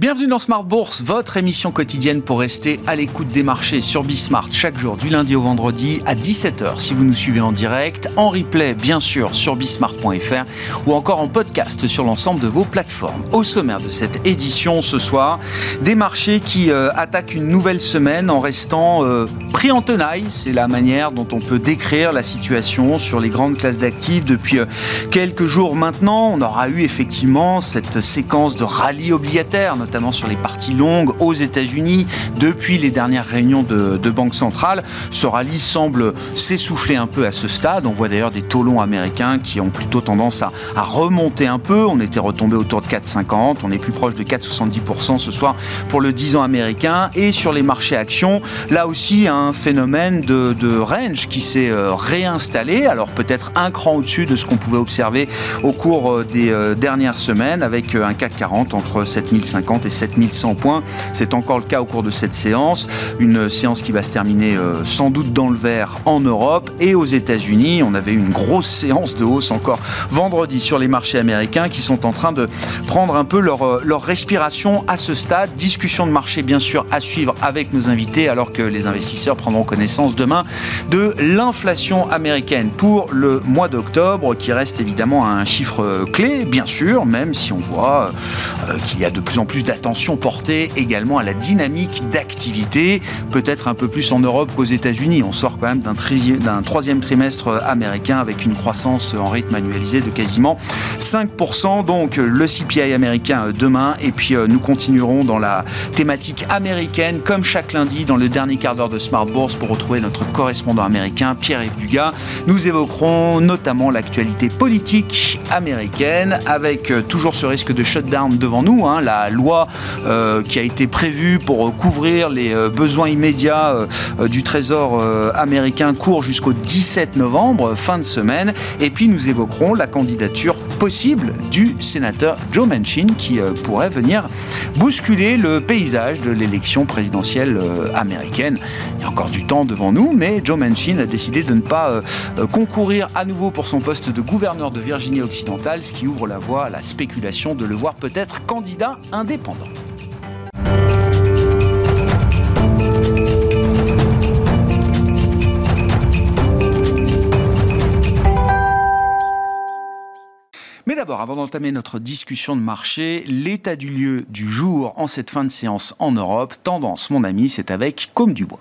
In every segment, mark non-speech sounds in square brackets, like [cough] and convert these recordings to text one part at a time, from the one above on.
Bienvenue dans Smart Bourse, votre émission quotidienne pour rester à l'écoute des marchés sur Bismart chaque jour du lundi au vendredi à 17h si vous nous suivez en direct, en replay bien sûr sur bismart.fr ou encore en podcast sur l'ensemble de vos plateformes. Au sommaire de cette édition ce soir, des marchés qui euh, attaquent une nouvelle semaine en restant euh, pris en tenaille, c'est la manière dont on peut décrire la situation sur les grandes classes d'actifs depuis euh, quelques jours maintenant. On aura eu effectivement cette séquence de rallye obligataire notamment sur les parties longues aux États-Unis depuis les dernières réunions de, de Banque centrale. Ce rallye semble s'essouffler un peu à ce stade. On voit d'ailleurs des taux longs américains qui ont plutôt tendance à, remonter un peu. On était retombé autour de 4,50. On est plus proche de 4,70% ce soir pour le 10 ans américain. Et sur les marchés actions, là aussi un phénomène de, de range qui s'est euh, réinstallé. Alors peut-être un cran au-dessus de ce qu'on pouvait observer au cours euh, des euh, dernières semaines avec un CAC 40 entre 7050 et 7100 points. C'est encore le cas au cours de cette séance. Une séance qui va se terminer euh, sans doute dans le vert en Europe et aux États-Unis. On avait une grosse séance de hausse encore vendredi sur les marchés américains qui sont en train de prendre un peu leur, euh, leur respiration à ce stade. Discussion de marché bien sûr à suivre avec nos invités alors que les investisseurs prendront connaissance demain de l'inflation américaine pour le mois d'octobre qui reste évidemment un chiffre clé bien sûr même si on voit euh, qu'il y a de plus en plus d'attention portée également à la dynamique d'activité, peut-être un peu plus en Europe qu'aux États-Unis. On sort quand même d'un troisième trimestre américain avec une croissance en rythme annualisé de quasiment 5%. Donc le CPI américain demain et puis euh, nous continuerons dans la thématique américaine comme chaque lundi dans le dernier quart d'heure de Smart Bourse pour retrouver notre correspondant américain Pierre-Yves Dugas. Nous évoquerons notamment l'actualité politique américaine avec euh, toujours ce risque de shutdown devant nous, hein, la loi euh, qui a été prévue pour couvrir les euh, besoins immédiats euh, du Trésor américain court jusqu'au 17 novembre, fin de semaine. Et puis nous évoquerons la candidature possible du sénateur Joe Manchin qui pourrait venir bousculer le paysage de l'élection présidentielle américaine. Il y a encore du temps devant nous, mais Joe Manchin a décidé de ne pas concourir à nouveau pour son poste de gouverneur de Virginie occidentale, ce qui ouvre la voie à la spéculation de le voir peut-être candidat indépendant. Avant d'entamer notre discussion de marché, l'état du lieu du jour en cette fin de séance en Europe, tendance, mon ami, c'est avec Comme du Bois.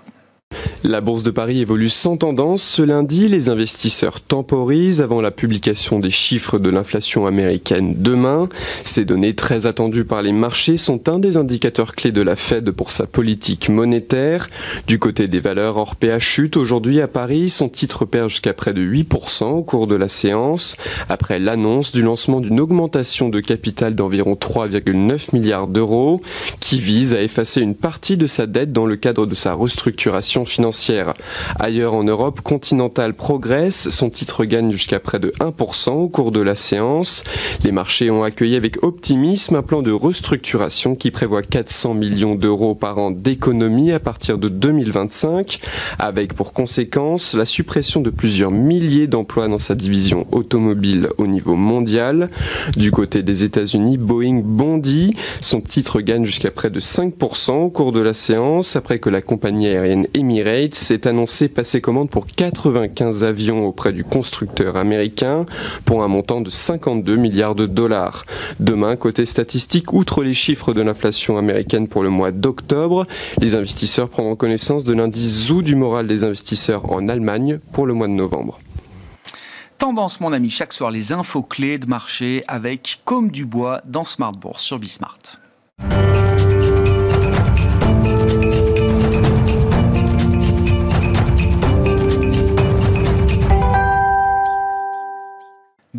La bourse de Paris évolue sans tendance. Ce lundi, les investisseurs temporisent avant la publication des chiffres de l'inflation américaine demain. Ces données très attendues par les marchés sont un des indicateurs clés de la Fed pour sa politique monétaire. Du côté des valeurs, hors chute aujourd'hui à Paris, son titre perd jusqu'à près de 8% au cours de la séance, après l'annonce du lancement d'une augmentation de capital d'environ 3,9 milliards d'euros, qui vise à effacer une partie de sa dette dans le cadre de sa restructuration financière Ailleurs en Europe, Continental progresse, son titre gagne jusqu'à près de 1% au cours de la séance. Les marchés ont accueilli avec optimisme un plan de restructuration qui prévoit 400 millions d'euros par an d'économie à partir de 2025, avec pour conséquence la suppression de plusieurs milliers d'emplois dans sa division automobile au niveau mondial. Du côté des États-Unis, Boeing bondit, son titre gagne jusqu'à près de 5% au cours de la séance après que la compagnie aérienne Emirates s'est annoncé passer commande pour 95 avions auprès du constructeur américain pour un montant de 52 milliards de dollars. Demain, côté statistique, outre les chiffres de l'inflation américaine pour le mois d'octobre, les investisseurs prendront connaissance de l'indice ZOO du moral des investisseurs en Allemagne pour le mois de novembre. Tendance, mon ami, chaque soir les infos clés de marché avec Comme du Bois dans Smart Bourse sur Bismart.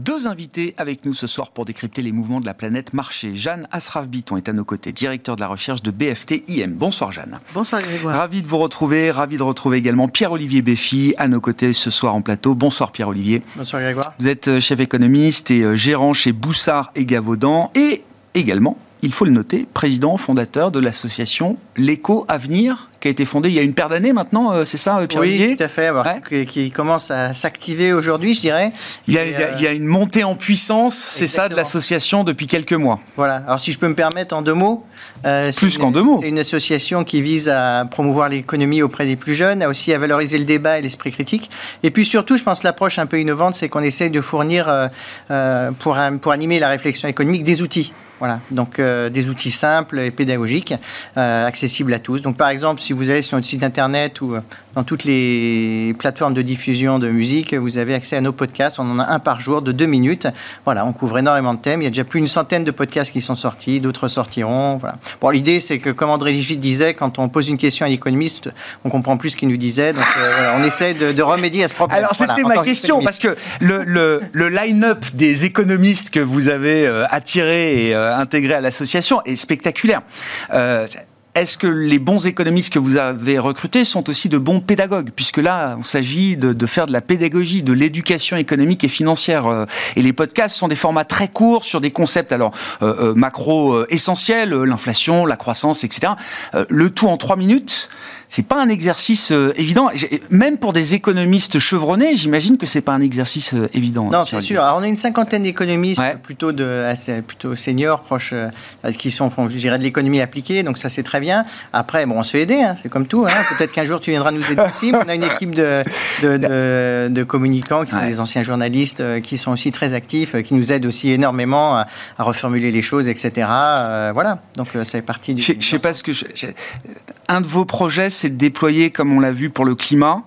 Deux invités avec nous ce soir pour décrypter les mouvements de la planète marché. Jeanne Asraf-Biton est à nos côtés, directeur de la recherche de BFT IM. Bonsoir Jeanne. Bonsoir Grégoire. Ravi de vous retrouver, ravi de retrouver également Pierre-Olivier Béfi à nos côtés ce soir en plateau. Bonsoir Pierre-Olivier. Bonsoir Grégoire. Vous êtes euh, chef économiste et euh, gérant chez Boussard et Gavaudan et également il faut le noter, président fondateur de l'association L'éco Avenir, qui a été fondée il y a une paire d'années maintenant, euh, c'est ça, Pierre Oui, tout à fait, qui, commence à s'activer aujourd'hui, je dirais. Il y, a, une montée en puissance, c'est ça, de l'association depuis quelques mois. Voilà, alors si je peux me permettre en deux mots. Euh, plus qu'en deux mots. C'est une association qui vise à promouvoir l'économie auprès des plus jeunes, à aussi à valoriser le débat et l'esprit critique. Et puis surtout, je pense l'approche un peu innovante, c'est qu'on essaye de fournir, euh, pour, pour animer la réflexion économique, des outils. Voilà, donc euh, des outils simples et pédagogiques, euh, accessibles à tous. Donc par exemple, si vous allez sur notre site internet ou euh, dans toutes les plateformes de diffusion de musique, vous avez accès à nos podcasts. On en a un par jour de deux minutes. Voilà, on couvre énormément de thèmes. Il y a déjà plus d'une centaine de podcasts qui sont sortis, d'autres sortiront. Voilà. Bon, l'idée, c'est que, comme André Ligit disait, quand on pose une question à l'économiste, on comprend plus ce qu'il nous disait. Donc voilà, on essaie de, remédier à ce problème. Alors c'était ma question, parce que le, le, le line-up des économistes que vous avez attiré et euh, intégrés à l'association est spectaculaire. Euh, est-ce que les bons économistes que vous avez recrutés sont aussi de bons pédagogues? Puisque là, il s'agit de, faire de la pédagogie, de l'éducation économique et financière. Euh, et les podcasts sont des formats très courts sur des concepts alors macro essentiels, l'inflation, la croissance, etc. le tout en trois minutes c'est pas un exercice euh, évident. Même pour des économistes chevronnés, j'imagine que c'est pas un exercice euh, évident. Non, c'est sûr. Alors, on a une cinquantaine d'économistes plutôt de plutôt seniors, proches, euh, qui sont, je dirais, de l'économie appliquée. Donc ça, c'est très bien. Après, bon, on se fait aider. Hein, c'est comme tout. Hein. Peut-être qu'un jour tu viendras nous aider aussi. on a une équipe de, de, de, communicants qui sont des anciens journalistes, qui sont aussi très actifs, qui nous aident aussi énormément à, reformuler les choses, etc. voilà. Donc ça fait partie du. Je sais pas ce que un de vos projets, c'est de déployer, comme on l'a vu pour le climat,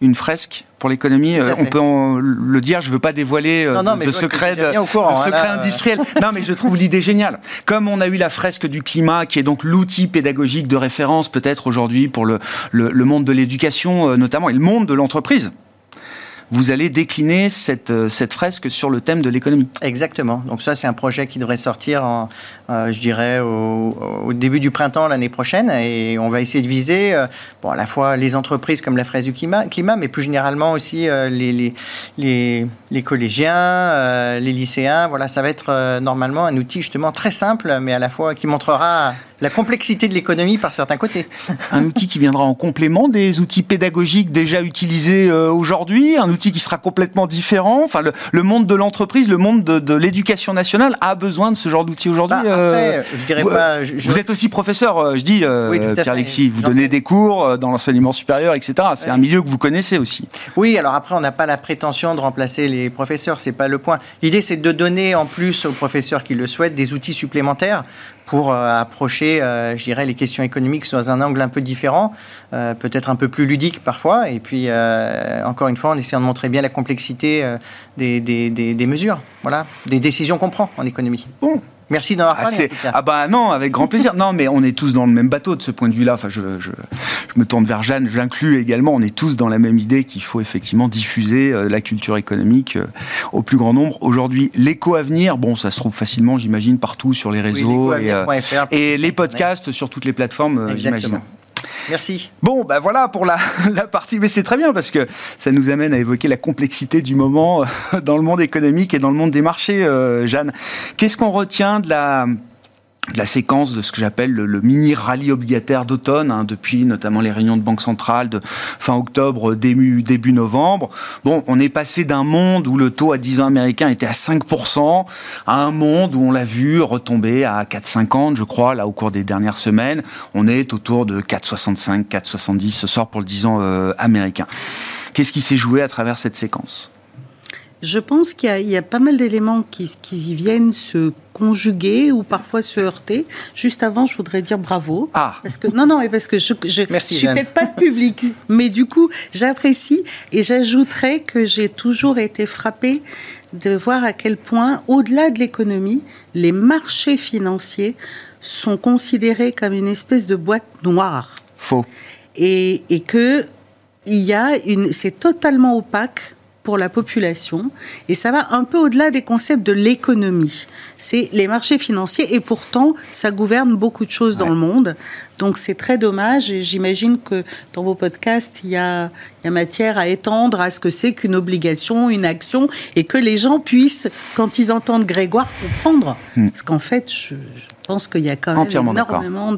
une fresque pour l'économie. Euh, on peut le dire, je ne veux pas dévoiler euh, de, secret, de, secret industriel. [laughs] non, mais je trouve l'idée géniale. Comme on a eu la fresque du climat, qui est donc l'outil pédagogique de référence peut-être aujourd'hui pour le, le, monde de l'éducation euh, notamment, et le monde de l'entreprise vous allez décliner cette, euh, cette fresque sur le thème de l'économie. Exactement. Donc ça, c'est un projet qui devrait sortir, en, euh, je dirais, au, début du printemps l'année prochaine. Et on va essayer de viser euh, bon, à la fois les entreprises comme la fresque du climat, climat mais plus généralement aussi les, les, les, les, collégiens, les lycéens. Voilà, ça va être normalement un outil justement très simple, mais à la fois qui montrera la complexité de l'économie par certains côtés. [laughs] Un outil qui viendra en complément des outils pédagogiques déjà utilisés euh, aujourd'hui, un outil qui sera complètement différent. Enfin, le, monde de l'entreprise, le monde de, l'éducation nationale a besoin de ce genre d'outils aujourd'hui. Bah, euh, je dirais pas. Vous êtes aussi professeur, euh, je dis, Pierre-Alexis. Vous donnez des cours dans l'enseignement supérieur, etc. C'est un milieu que vous connaissez aussi. Oui, alors après, on n'a pas la prétention de remplacer les professeurs, c'est pas le point. L'idée, c'est de donner en plus aux professeurs qui le souhaitent des outils supplémentaires pour euh, approcher, euh, je dirais, les questions économiques sous un angle un peu différent, euh, peut-être un peu plus ludique parfois, et puis encore une fois en essayant de montrer bien la complexité des, des, des, mesures, voilà, des décisions qu'on prend en économie. Bon. Merci d'avoir ah, parlé. Ah, bah non, avec grand plaisir. non, mais on est tous dans le même bateau de ce point de vue-là. Enfin, je, je, je, me tourne vers Jeanne, je l'inclus également. On est tous dans la même idée qu'il faut effectivement diffuser euh, la culture économique euh, au plus grand nombre. Aujourd'hui, l'écho à venir, bon, ça se trouve facilement, j'imagine, partout sur les réseaux et, euh, et, les podcasts sur toutes les plateformes, j'imagine. Merci. Bon, ben voilà pour la, [laughs] la partie, mais c'est très bien parce que ça nous amène à évoquer la complexité du moment euh, [laughs] dans le monde économique et dans le monde des marchés, euh, Jeanne. Qu'est-ce qu'on retient de la la séquence de ce que j'appelle le, mini rallye obligataire d'automne, hein, depuis notamment les réunions de Banque centrale de fin octobre, début, début novembre. Bon, on est passé d'un monde où le taux à 10 ans américain était à 5%, à un monde où on l'a vu retomber à 4,50, je crois, là au cours des dernières semaines. On est autour de 4,65, 4,70 ce soir pour le 10 ans euh, américain. Qu'est-ce qui s'est joué à travers cette séquence? Je pense qu'il y, a pas mal d'éléments qui, y viennent se conjuguer ou parfois se heurter. Juste avant, je voudrais dire bravo. Ah. Parce que, non, non, parce que je, je [laughs] suis peut-être pas le public, mais du coup, j'apprécie et j'ajouterais que j'ai toujours été frappée de voir à quel point, au-delà de l'économie, les marchés financiers sont considérés comme une espèce de boîte noire. Faux. Et, et que il y a une, c'est totalement opaque pour la population. Et ça va un peu au-delà des concepts de l'économie. C'est les marchés financiers et pourtant, ça gouverne beaucoup de choses dans le monde. Donc c'est très dommage et j'imagine que dans vos podcasts, il y, a, il y a matière à étendre à ce que c'est qu'une obligation, une action et que les gens puissent, quand ils entendent Grégoire, comprendre. Hmm. Parce qu'en fait, Je pense qu'il y a quand même énormément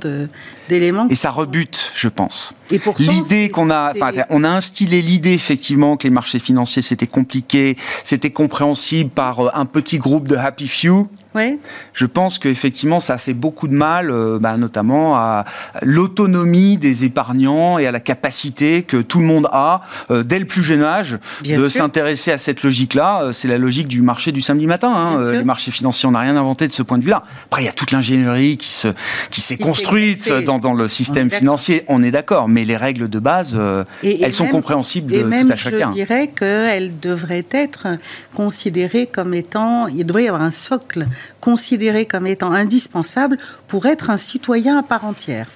d'éléments. Et ça rebute, je pense. Et l'idée qu'on a, on a instillé l'idée effectivement que les marchés financiers c'était compliqué, c'était compréhensible par euh, un petit groupe de happy few. Oui. Je pense qu'effectivement, ça fait beaucoup de mal, euh, bah, notamment à l'autonomie des épargnants et à la capacité que tout le monde a, euh, dès le plus jeune âge, de s'intéresser à cette logique-là. Euh, c'est la logique du marché du samedi matin. Hein. Les marchés financiers, on n'a rien inventé de ce point de vue-là. Après, il y a toute l'ingénierie qui se qui s'est construite dans, dans, le système financier. On est d'accord, mais les règles de base, elles sont compréhensibles de tout à chacun. Je dirais qu'elles devraient être considérées comme étant, il devrait y avoir un socle considéré comme étant indispensable pour être un citoyen à part entière.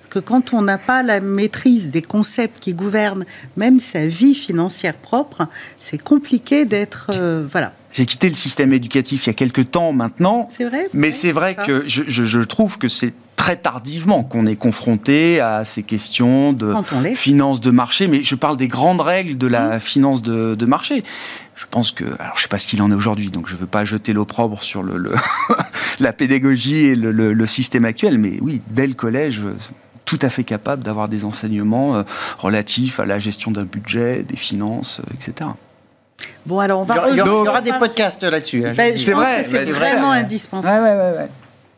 Parce que quand on n'a pas la maîtrise des concepts qui gouvernent même sa vie financière propre, c'est compliqué d'être... Euh, voilà. J'ai quitté le système éducatif il y a quelques temps maintenant. C'est vrai. Mais c'est vrai que je, je trouve que c'est très tardivement qu'on est confronté à ces questions de finance de marché, mais je parle des grandes règles de la mmh. finance de, de marché je pense que, alors je sais pas ce qu'il en est aujourd'hui, donc je veux pas jeter l'opprobre sur le, [laughs] la pédagogie et le, système actuel, mais oui, dès le collège, tout à fait capable d'avoir des enseignements euh, relatifs à la gestion d'un budget, des finances, euh, etc. Bon, alors on va. Il y aura, des podcasts là-dessus. Hein, ben, c'est vrai, c'est vraiment indispensable. Ouais, ouais, ouais,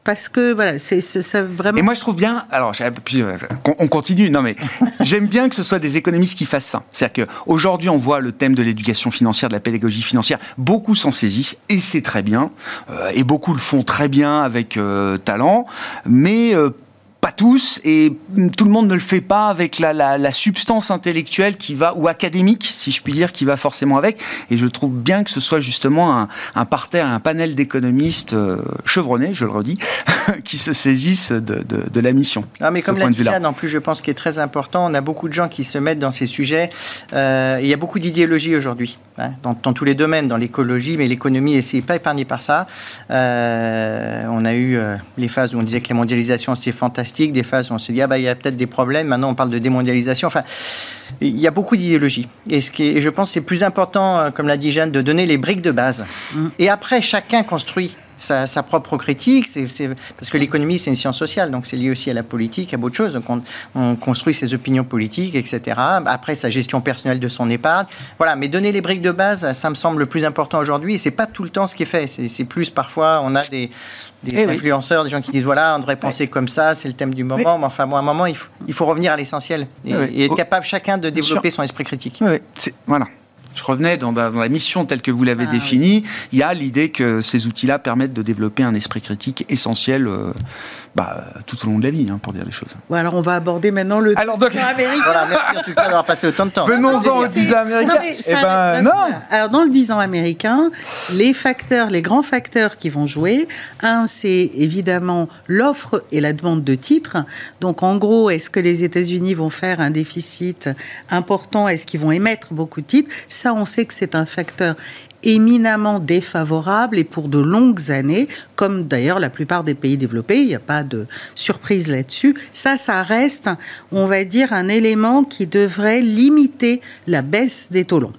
parce que voilà, c'est ça vraiment. Et moi, je trouve bien. Alors, euh, on continue. Non, mais [laughs] j'aime bien que ce soit des économistes qui fassent ça. C'est-à-dire qu'aujourd'hui, on voit le thème de l'éducation financière, de la pédagogie financière. Beaucoup s'en saisissent et c'est très bien. Euh, et beaucoup le font très bien avec euh, talent. Mais pas tous et tout le monde ne le fait pas avec la, substance intellectuelle qui va ou académique si je puis dire qui va forcément avec. Et je trouve bien que ce soit justement un, un parterre un panel d'économistes euh, chevronnés je le redis [laughs] qui se saisissent de, la mission ah, mais comme l'a dit Jeanne en plus je pense qu'il est très important. On a beaucoup de gens qui se mettent dans ces sujets. Euh, il y a beaucoup d'idéologie aujourd'hui hein, dans, tous les domaines dans l'écologie mais l'économie n'est pas épargnée par ça. Euh, on a eu les phases où on disait que la mondialisation c'était fantastique des phases où on s'est dit, ah bah, il y a peut-être des problèmes, maintenant on parle de démondialisation. Enfin, il y a beaucoup d'idéologie. Et, ce qui je pense que c'est plus important, euh, comme l'a dit Jeanne, de donner les briques de base. Mm. Et après, chacun construit sa, propre critique, parce que l'économie, c'est une science sociale, donc c'est lié aussi à la politique, à beaucoup de choses. Donc on, construit ses opinions politiques, etc. Après, sa gestion personnelle de son épargne. Voilà, mais donner les briques de base, ça me semble le plus important aujourd'hui. Et c'est pas tout le temps ce qui est fait. C'est, plus parfois, on a des, eh influenceurs, des gens qui disent voilà, on devrait penser comme ça, c'est le thème du moment. Mais enfin, bon, à un moment, il faut, il faut revenir à l'essentiel et, et, être capable chacun de développer son esprit critique. voilà je revenais dans, la mission telle que vous l'avez ah définie, il y a l'idée que ces outils-là permettent de développer un esprit critique essentiel euh, bah, tout au long de la vie, hein, pour dire les choses. alors on va aborder maintenant le alors, donc... américain. voilà, merci en tout cas d'avoir passé autant de temps. Venons-en au 10 ans américain. Eh ben, non, Alors dans le 10 ans américain, les facteurs, les grands facteurs qui vont jouer, un c'est évidemment l'offre et la demande de titres. Donc en gros, est-ce que les États-Unis vont faire un déficit important? Est-ce qu'ils vont émettre beaucoup de titres? Ça, on sait que c'est un facteur éminemment défavorable et pour de longues années, comme d'ailleurs la plupart des pays développés, il n'y a pas de surprise là-dessus. Ça, ça reste, on va dire, un élément qui devrait limiter la baisse des taux longs.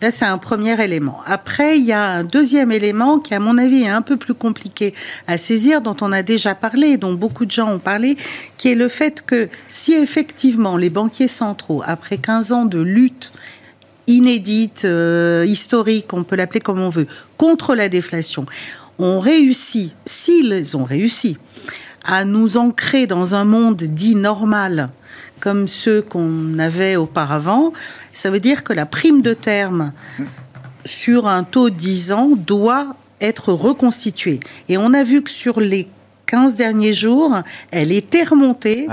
Ça, c'est un premier élément. Après, il y a un deuxième élément qui, à mon avis, est un peu plus compliqué à saisir, dont on a déjà parlé, dont beaucoup de gens ont parlé, qui est le fait que si effectivement les banquiers centraux, après 15 ans de lutte inédite, euh, historique, on peut l'appeler comme on veut, contre la déflation, ont réussi, s'ils ont réussi, à nous ancrer dans un monde dit normal, comme ceux qu'on avait auparavant, ça veut dire que la prime de terme sur un taux 10 ans doit être reconstituée. Et on a vu que sur les 15 derniers jours, elle était remontée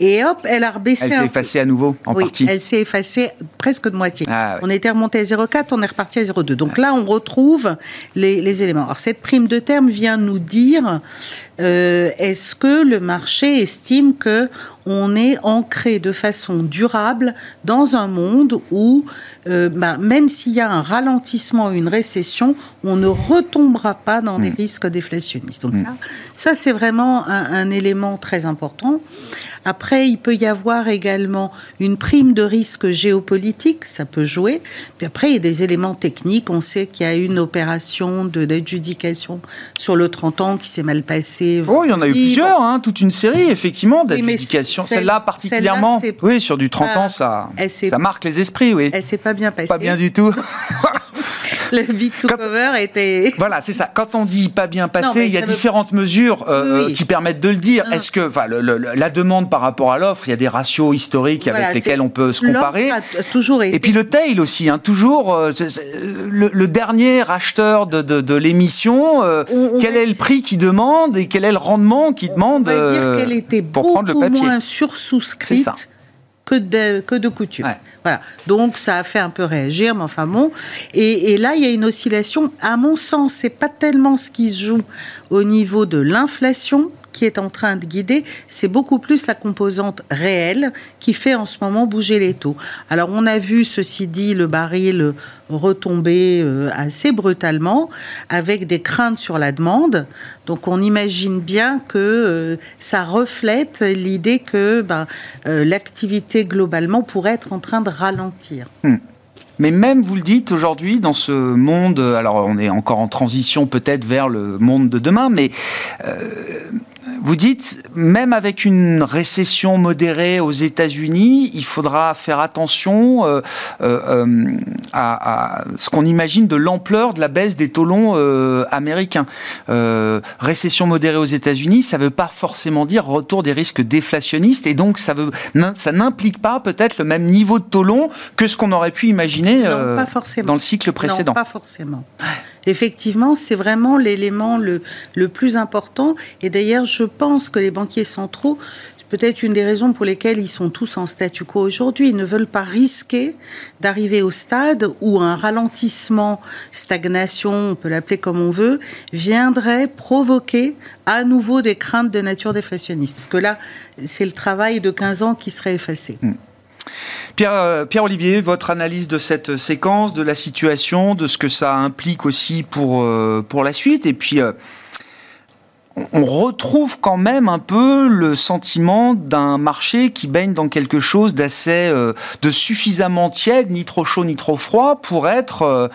et hop, elle a rebaissé. Elle s'est effacée à nouveau en oui, partie. Elle s'est effacée presque de moitié. Ah, on était remonté à 0,4, on est reparti à 0,2. Donc là, on retrouve les, les, éléments. Alors cette prime de terme vient nous dire euh, est-ce que le marché estime que on est ancré de façon durable dans un monde où, euh, bah, même s'il y a un ralentissement, une récession, on ne retombera pas dans les mm. risques déflationnistes. Donc mm. ça, ça c'est vraiment un, un, élément très important. Après, il peut y avoir également une prime de risque géopolitique, ça peut jouer. Puis après, il y a des éléments techniques. On sait qu'il y a une opération d'adjudication sur le 30 ans qui s'est mal passée. Oh, il y en a eu plusieurs, hein, toute une série, effectivement, d'adjudications. Celle-là particulièrement, oui, sur du 30 ans, ça, ça marque les esprits, oui. Elle s'est pas bien passée. Pas bien du tout. [laughs] [laughs] le vide to cover était. [laughs] Voilà, c'est ça. Quand on dit pas bien passé, il y a différentes mesures euh, qui permettent de le dire. Est-ce que la demande par rapport à l'offre, il y a des ratios historiques avec lesquels on peut se comparer. toujours Et puis le tail aussi, hein, toujours euh, le, dernier acheteur de, l'émission, euh, quel est le prix qu'il demande et quel est le rendement qu'il demande on va dire qu'elle était pour prendre le papier? moins sursouscrite que de, que de coutume. Voilà. Donc ça a fait un peu réagir, mais enfin bon. Et, et là, il y a une oscillation. À mon sens, c'est pas tellement ce qui se joue au niveau de l'inflation qui est en train de guider, c'est beaucoup plus la composante réelle qui fait en ce moment bouger les taux. Alors on a vu, ceci dit, le baril retomber euh, assez brutalement avec des craintes sur la demande. Donc on imagine bien que euh, ça reflète l'idée que ben, euh, l'activité globalement pourrait être en train de ralentir. Hmm. Mais même, vous le dites aujourd'hui, dans ce monde, alors on est encore en transition peut-être vers le monde de demain, mais vous dites, même avec une récession modérée aux États-Unis, il faudra faire attention euh, euh, euh, à, ce qu'on imagine de l'ampleur de la baisse des taux longs américains. récession modérée aux États-Unis, ça ne veut pas forcément dire retour des risques déflationnistes, et donc ça, veut, ça n'implique pas peut-être le même niveau de taux long que ce qu'on aurait pu imaginer dans le cycle précédent. Non, pas forcément. Effectivement, c'est vraiment l'élément le, le plus important. Et d'ailleurs, je pense que les banquiers centraux, peut-être une des raisons pour lesquelles ils sont tous en statu quo aujourd'hui. Ils ne veulent pas risquer d'arriver au stade où un ralentissement, stagnation, on peut l'appeler comme on veut, viendrait provoquer à nouveau des craintes de nature déflationniste. Parce que là, c'est le travail de 15 ans qui serait effacé. Euh, Pierre-Olivier, votre analyse de cette séquence, de la situation, de ce que ça implique aussi pour, euh, pour la suite, et puis euh, on retrouve quand même un peu le sentiment d'un marché qui baigne dans quelque chose d'assez, de suffisamment tiède, ni trop chaud ni trop froid, pour être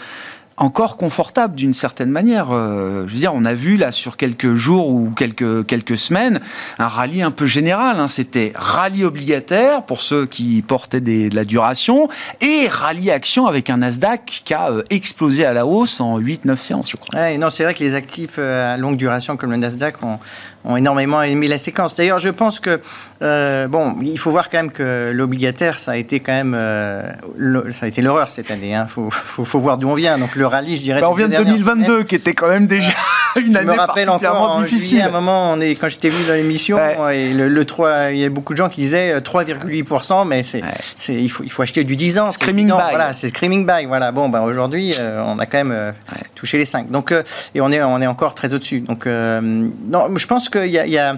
encore confortable d'une certaine manière. Euh, je veux dire, on a vu là sur quelques jours ou quelques, quelques semaines un rallye un peu général. Hein. C'était rallye obligataire pour ceux qui portaient de la duration et rallye action avec un Nasdaq qui a euh, explosé à la hausse en 8-9 séances, je crois. non, c'est vrai que les actifs euh, à longue duration comme le Nasdaq ont, énormément aimé la séquence. D'ailleurs, je pense que, bon, il faut voir quand même que l'obligataire, ça a été quand même, ça a été l'horreur cette année. Il hein. faut, faut, faut, voir d'où on vient. Donc le rallye, je dirais. Bah, on vient de 2022, qui était quand même déjà [laughs] une année particulièrement difficile. à un moment, on est, quand j'étais venu dans l'émission, et le, 3, il y a beaucoup de gens qui disaient 3,8%, euh, mais c'est, c'est, il, faut, il faut acheter du 10 ans. Screaming buy. Voilà, c'est screaming buy. Voilà. Bon, ben, aujourd'hui, euh, on a quand même euh, touché les 5. Donc, et on est, on est encore très au-dessus. Donc, non, je pense y a, y a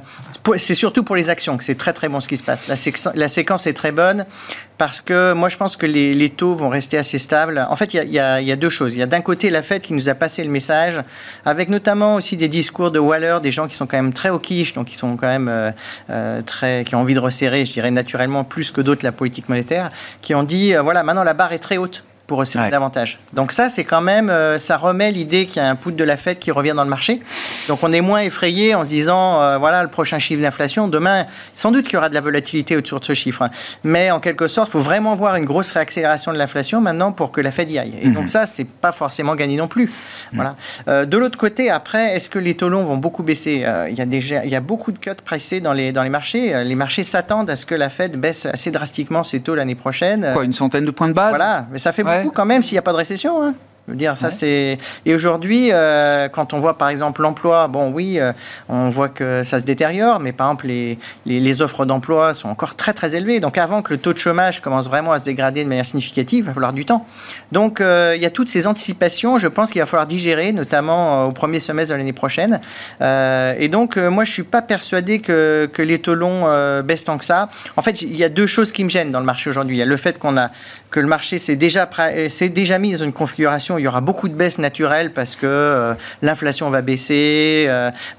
c'est surtout pour les actions que c'est très très bon ce qui se passe. La, séquence est très bonne parce que moi je pense que les, taux vont rester assez stables. En fait, il y a, y a, deux choses. Il y a d'un côté la Fed qui nous a passé le message, avec notamment aussi des discours de Waller, des gens qui sont quand même très au quiche, donc qui sont quand même euh, euh, très, qui ont envie de resserrer, je dirais naturellement plus que d'autres la politique monétaire, qui ont dit euh, voilà maintenant la barre est très haute pour resserrer davantage. Donc ça, c'est quand même, euh, ça remet l'idée qu'il y a un poutre de la fête qui revient dans le marché. Donc on est moins effrayé en se disant, euh, voilà, le prochain chiffre d'inflation, demain, sans doute qu'il y aura de la volatilité autour de ce chiffre. Hein. Mais en quelque sorte, il faut vraiment voir une grosse réaccélération de l'inflation maintenant pour que la Fed y aille. Et donc mhm. ça, c'est pas forcément gagné non plus. Mhm. Voilà. Euh, de l'autre côté, après, est-ce que les taux longs vont beaucoup baisser? Il y a déjà, il y a beaucoup de cuts pricés dans les, dans les marchés. Les marchés s'attendent à ce que la Fed baisse assez drastiquement ses taux l'année prochaine. Quoi, une centaine de points de base? Voilà, mais ça fait quand même s'il n'y a pas de récession. Hein dire, ça c'est. Et aujourd'hui, euh, quand on voit par exemple l'emploi, bon oui, euh, on voit que ça se détériore, mais par exemple les, les, offres d'emploi sont encore très très élevées. Donc avant que le taux de chômage commence vraiment à se dégrader de manière significative, il va falloir du temps. Donc euh, il y a toutes ces anticipations, je pense qu'il va falloir digérer, notamment au premier semestre de l'année prochaine. et donc moi je suis pas persuadé que, que les taux longs baissent tant que ça. En fait, il y a deux choses qui me gênent dans le marché aujourd'hui. Il y a le fait qu'on a que le marché s'est déjà, déjà mis dans une configuration il y aura beaucoup de baisses naturelles parce que l'inflation va baisser,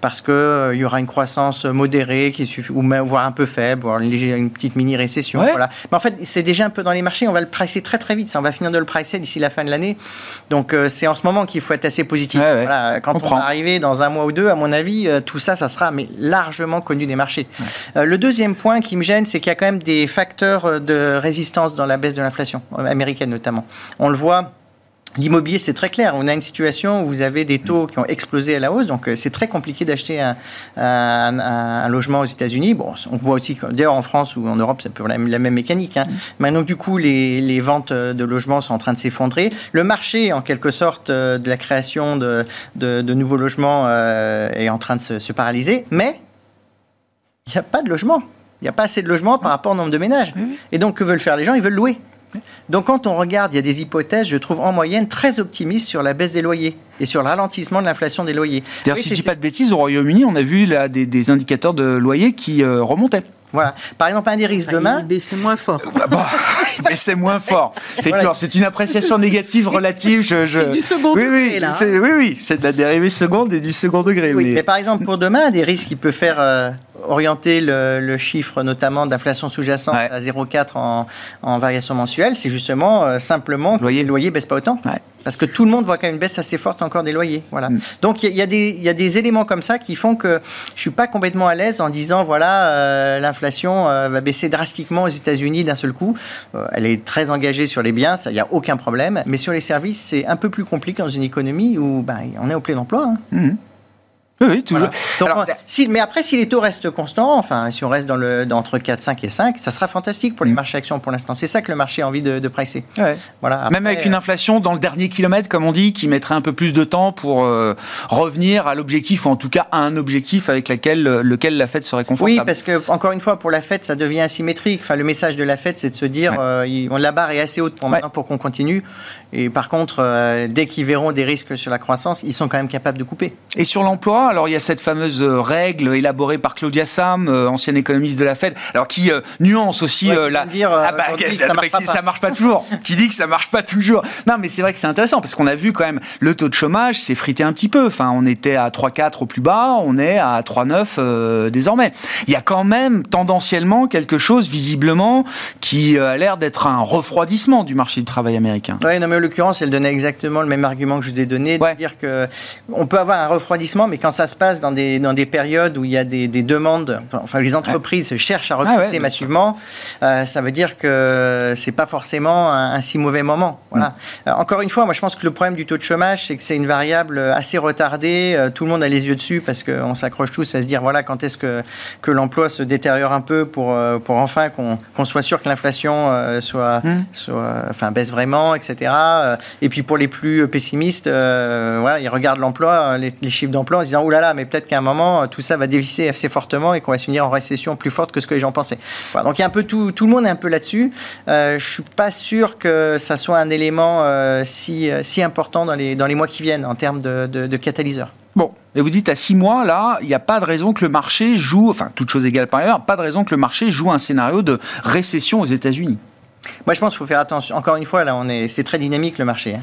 parce qu'il il y aura une croissance modérée qui suffit, ou même, voire un peu faible, voire une, une petite mini récession. Voilà. Mais en fait, c'est déjà un peu dans les marchés. On va le pricer très très vite. Ça, on va finir de le pricer d'ici la fin de l'année. Donc c'est en ce moment qu'il faut être assez positif. Voilà, quand on, va arriver dans un mois ou deux, à mon avis, tout ça, ça sera mais largement connu des marchés. le deuxième point qui me gêne, c'est qu'il y a quand même des facteurs de résistance dans la baisse de l'inflation américaine notamment. On le voit. L'immobilier, c'est très clair. On a une situation où vous avez des taux qui ont explosé à la hausse, donc euh, c'est très compliqué d'acheter un, logement aux États-Unis. Bon, on voit aussi, d'ailleurs en France ou en Europe, c'est la, la même mécanique. Hein. Maintenant, du coup, les, ventes de logements sont en train de s'effondrer. Le marché, en quelque sorte, euh, de la création de, de, nouveaux logements euh, est en train de se, se paralyser, mais il n'y a pas de logement. Il n'y a pas assez de logements par rapport au nombre de ménages. Et donc, que veulent faire les gens? Ils veulent louer. Donc quand on regarde, il y a des hypothèses, je trouve en moyenne très optimistes sur la baisse des loyers et sur le ralentissement de l'inflation des loyers. si je ne dis pas de bêtises, au Royaume-Uni, on a vu là, des, indicateurs de loyer qui euh, remontaient. Voilà. Par exemple, un des risques ah, demain. Il moins fort. Bah, bah, [laughs] il c'est moins fort. [laughs] c'est une appréciation négative relative. Je, C'est du second oui, degré, oui, là. C'est, oui, oui, c'est de la dérivée seconde et du second degré. Oui. Mais par exemple, pour demain, un des risques qui peut faire euh, orienter le, chiffre notamment d'inflation sous-jacente à 0,4 en, en, variation mensuelle, c'est justement euh, simplement que loyer. les loyers ne baissent pas autant. Parce que tout le monde voit quand même une baisse assez forte encore des loyers. Voilà. Mm. Donc il y, y, a des éléments comme ça qui font que je ne suis pas complètement à l'aise en disant voilà, euh, l'inflation euh, va baisser drastiquement aux États-Unis d'un seul coup. elle est très engagée sur les biens, il n'y a aucun problème. Mais sur les services, c'est un peu plus compliqué dans une économie où ben, on est au plein emploi. Hein. Mm. Oui, toujours. si, mais après, si les taux restent constants, enfin, si on reste dans le, entre 4, 5 et 5, ça sera fantastique pour les mm. marchés actions pour l'instant. C'est ça que le marché a envie de, de pricer. Voilà. Même avec une euh, inflation dans le dernier kilomètre, comme on dit, qui mettrait un peu plus de temps pour euh, revenir à l'objectif, ou en tout cas à un objectif avec lequel lequel la Fed serait confortable. Oui, parce que, encore une fois, pour la Fed, ça devient asymétrique. Enfin, le message de la Fed, c'est de se dire, euh, la barre est assez haute pour maintenant pour qu'on continue. Et par contre, dès qu'ils verront des risques sur la croissance, ils sont quand même capables de couper. Et sur l'emploi, alors il y a cette fameuse euh, règle élaborée par Claudia Sam, euh, ancienne économiste de la Fed, alors qui euh, nuance aussi la. Dire, ah bah, ça, marche ça marche pas toujours. [laughs] qui dit que ça marche pas toujours. Non, mais c'est vrai que c'est intéressant parce qu'on a vu quand même le taux de chômage s'est frité un petit peu. Enfin, on était à 3,4 au plus bas, on est à 3,9 désormais. Il y a quand même tendanciellement quelque chose visiblement qui a l'air d'être un refroidissement du marché du travail américain. Oui, non, mais en l'occurrence, elle donnait exactement le même argument que je vous ai donné, de dire que on peut avoir un refroidissement, mais quand ça se passe dans des, dans des périodes où il y a des, des demandes, enfin les entreprises cherchent à recruter massivement, euh, ça veut dire que c'est pas forcément un, si mauvais moment. Voilà. Mm. Euh, encore une fois, moi je pense que le problème du taux de chômage, c'est que c'est une variable assez retardée. Euh, tout le monde a les yeux dessus parce qu'on s'accroche tous à se dire voilà quand est-ce que, que l'emploi se détériore un peu pour, pour enfin qu'on soit sûr que l'inflation soit, mm. soit, enfin baisse vraiment, etc. Et puis pour les plus pessimistes, voilà, ils regardent l'emploi, les, chiffres d'emploi en se disant oulala, là là, mais peut-être qu'à un moment, tout ça va dévisser assez fortement et qu'on va se finir en récession plus forte que ce que les gens pensaient. donc un peu tout, tout le monde est un peu là-dessus. Euh, je suis pas sûr que ça soit un élément euh, si, euh, si important dans les, dans les mois qui viennent en termes de, de, catalyseur. Bon, et vous dites à six mois, là, il n'y a pas de raison que le marché joue, enfin, toute chose égale par ailleurs, pas de raison que le marché joue un scénario de récession aux États-Unis. Moi, je pense qu'il faut faire attention. Encore une fois, là, on est, c'est très dynamique le marché.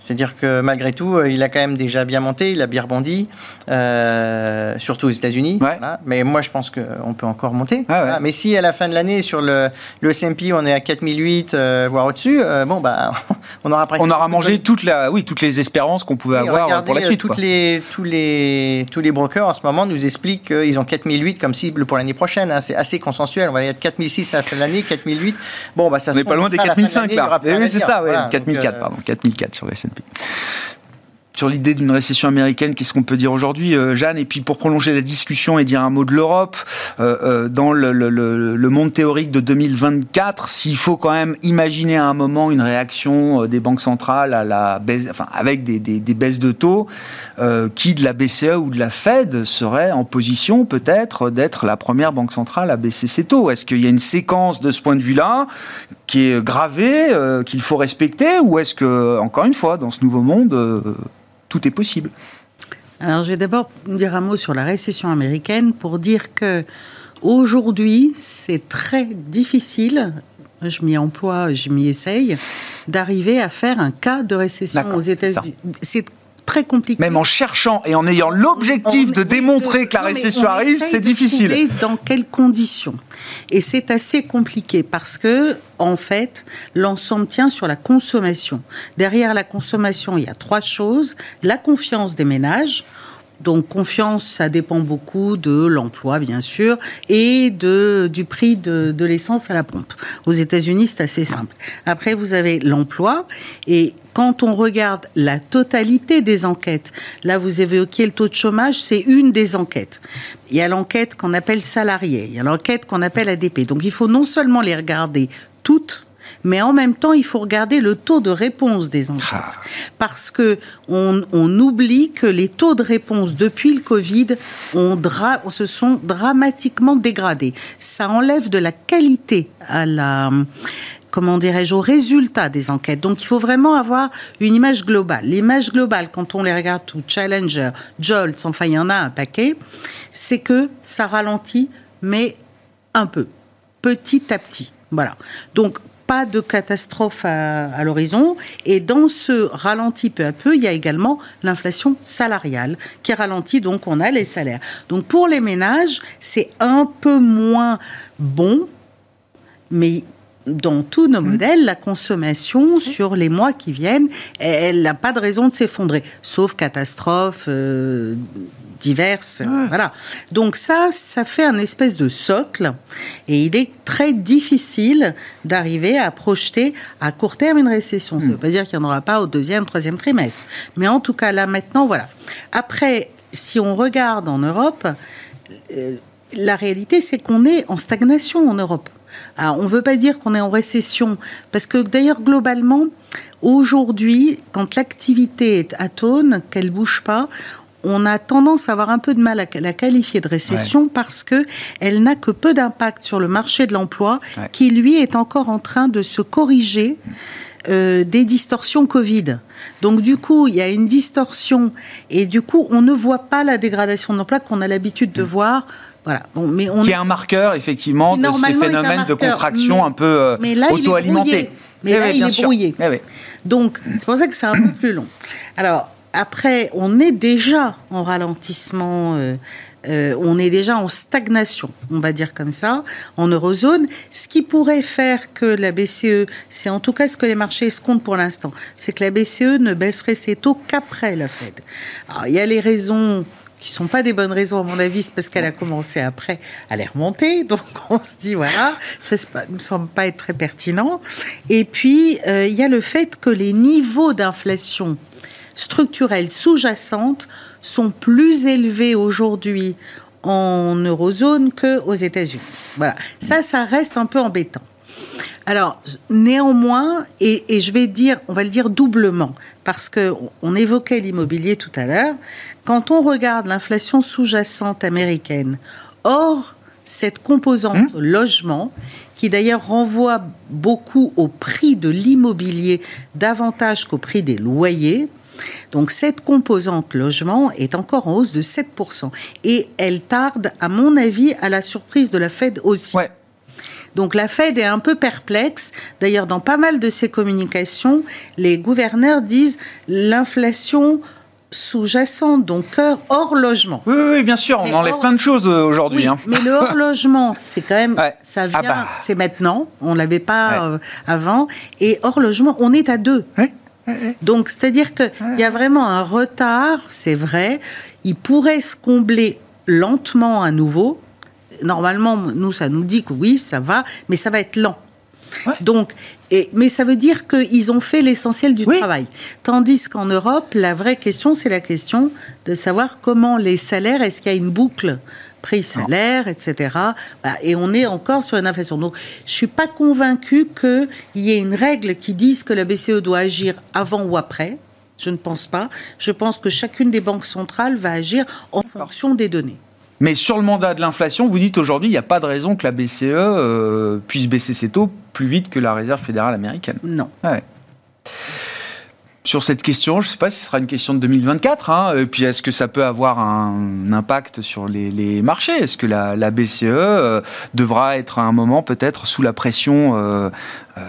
C'est-à-dire que malgré tout, euh, il a quand même déjà bien monté, il a bien rebondi, euh, surtout aux États-Unis. Mais moi, je pense qu'on peut encore monter. Ah Mais si à la fin de l'année, sur le, le S&P, on est à 4008, euh, voire au-dessus, bon, bah, [laughs] on aura. On aura mangé toute la, oui, toutes les espérances qu'on pouvait avoir pour la suite. Toutes les, tous, les, tous les brokers en ce moment nous expliquent qu'ils ont 4008 comme cible pour l'année prochaine. Hein. C'est assez consensuel. On va y être 4006 à la fin de l'année, 4008. Bon, bah, ça on n'est pas loin des 4005 là. Eh oui, c'est ça, ouais, 4004, pardon, 4004 sur le S&P sur l'idée d'une récession américaine, qu'est-ce qu'on peut dire aujourd'hui, euh, Jeanne? Et puis pour prolonger la discussion et dire un mot de l'Europe, euh, euh, dans le, monde théorique de 2024, s'il faut quand même imaginer à un moment une réaction des banques centrales avec des, des baisses de taux, qui de la BCE ou de la Fed serait en position peut-être d'être la première banque centrale à baisser ses taux? Est-ce qu'il y a une séquence de ce point de vue-là qui est gravée, qu'il faut respecter, ou est-ce que, encore une fois, dans ce nouveau monde, tout est possible? Alors, je vais d'abord dire un mot sur la récession américaine pour dire que aujourd'hui, c'est très difficile je m'y emploie, je m'y essaye, d'arriver à faire un cas de récession aux États-Unis. C'est très compliqué. Même en cherchant et en ayant l'objectif de démontrer que la récession arrive, c'est difficile. Dans quelles conditions? Et c'est assez compliqué parce que, en fait, l'ensemble tient sur la consommation. Derrière la consommation, il y a trois choses la confiance des ménages. Donc confiance, ça dépend beaucoup de l'emploi, bien sûr, et de, du prix de, de l'essence à la pompe. Aux États-Unis, c'est assez simple. Après, vous avez l'emploi, et quand on regarde la totalité des enquêtes, là vous évoquiez le taux de chômage, c'est une des enquêtes. Il y a l'enquête qu'on appelle salarié, il y a l'enquête qu'on appelle ADP. Donc il faut non seulement les regarder toutes, mais en même temps, il faut regarder le taux de réponse des enquêtes. Ah. Parce que on, oublie que les taux de réponse depuis le Covid ont se sont dramatiquement dégradés. Ça enlève de la qualité à la comment dirais-je, au résultat des enquêtes. Donc il faut vraiment avoir une image globale. L'image globale, quand on les regarde tout, Challenger, Jolts, enfin il y en a un paquet, c'est que ça ralentit, mais un peu, petit à petit. Voilà. Donc pas de catastrophe à, l'horizon. Et dans ce ralenti peu à peu, il y a également l'inflation salariale qui ralentit, donc on a les salaires. Donc pour les ménages, c'est un peu moins bon, mais dans tous nos mmh. modèles, la consommation sur les mois qui viennent, elle n'a pas de raison de s'effondrer, sauf catastrophe, euh, diverses. Voilà. Donc ça, ça fait un espèce de socle et il est très difficile d'arriver à projeter à court terme une récession. Ça ne hmm. veut pas dire qu'il n'y en aura pas au deuxième, troisième trimestre. Mais en tout cas, là maintenant, voilà. Après, si on regarde en Europe, euh, la réalité, c'est qu'on est en stagnation en Europe. on ne veut pas dire qu'on est en récession, parce que d'ailleurs, globalement, aujourd'hui, quand l'activité est atone, qu'elle bouge pas, on a tendance à avoir un peu de mal à la qualifier de récession parce que elle n'a que peu d'impact sur le marché de l'emploi, qui lui est encore en train de se corriger. Euh, des distorsions Covid. Donc du coup, il y a une distorsion et du coup, on ne voit pas la dégradation de l'emploi qu'on a l'habitude de mm. voir. Voilà. Bon, mais on qui est un marqueur effectivement de ces phénomènes de contraction un peu euh, auto-alimentés. Mais là, il est brouillé. Eh Donc c'est pour ça que c'est un peu plus long. Alors après, on est déjà en ralentissement, euh, euh, on est déjà en stagnation, on va dire comme ça, en eurozone. Ce qui pourrait faire que la BCE, c'est en tout cas ce que les marchés escomptent pour l'instant, c'est que la BCE ne baisserait ses taux qu'après la Fed. Il y a les raisons qui sont pas des bonnes raisons à mon avis, c'est parce qu'elle a commencé après à les remonter, [laughs] donc on se dit voilà, ça ne me semble pas être très pertinent. Et puis euh, il y a le fait que les niveaux d'inflation structurelles sous-jacentes sont plus élevées aujourd'hui en eurozone qu'aux États-Unis. Voilà, ça, ça reste un peu embêtant. Alors, néanmoins, et, je vais dire, on va le dire doublement, parce que on évoquait l'immobilier tout à l'heure. Quand on regarde l'inflation sous-jacente américaine, hors cette composante mmh. logement, qui d'ailleurs renvoie beaucoup au prix de l'immobilier davantage qu'au prix des loyers, donc cette composante logement est encore en hausse de 7%. Et elle tarde, à mon avis, à la surprise de la Fed aussi. Donc la Fed est un peu perplexe. D'ailleurs, dans pas mal de ses communications, les gouverneurs disent l'inflation sous-jacente, donc hors logement. Oui, oui, bien sûr, on enlève plein de choses euh, aujourd'hui. hein. Mais le hors logement, c'est quand même, ça ah vient, bah. c'est maintenant, on l'avait pas euh, avant. Et hors logement, on est à deux. Donc, c'est-à-dire qu'il y a vraiment un retard, c'est vrai. Il pourrait se combler lentement à nouveau. Normalement, nous, ça nous dit que oui, ça va, mais ça va être lent. Donc, et, mais ça veut dire qu'ils ont fait l'essentiel du travail. Tandis qu'en Europe, la vraie question, c'est la question de savoir comment les salaires, est-ce qu'il y a une boucle prix, salaire, etc. Et on est encore sur une inflation. Donc, je suis pas convaincu qu'il y ait une règle qui dise que la BCE doit agir avant ou après. Je ne pense pas. Je pense que chacune des banques centrales va agir en fonction des données. Mais sur le mandat de l'inflation, vous dites aujourd'hui, il n'y a pas de raison que la BCE euh, puisse baisser ses taux plus vite que la Réserve fédérale américaine. Non. Sur cette question. Je ne sais pas si ce sera une question de 2024. Hein, et puis, est-ce que ça peut avoir un impact sur les, marchés? Est-ce que la, BCE euh, devra être à un moment peut-être sous la pression euh, euh,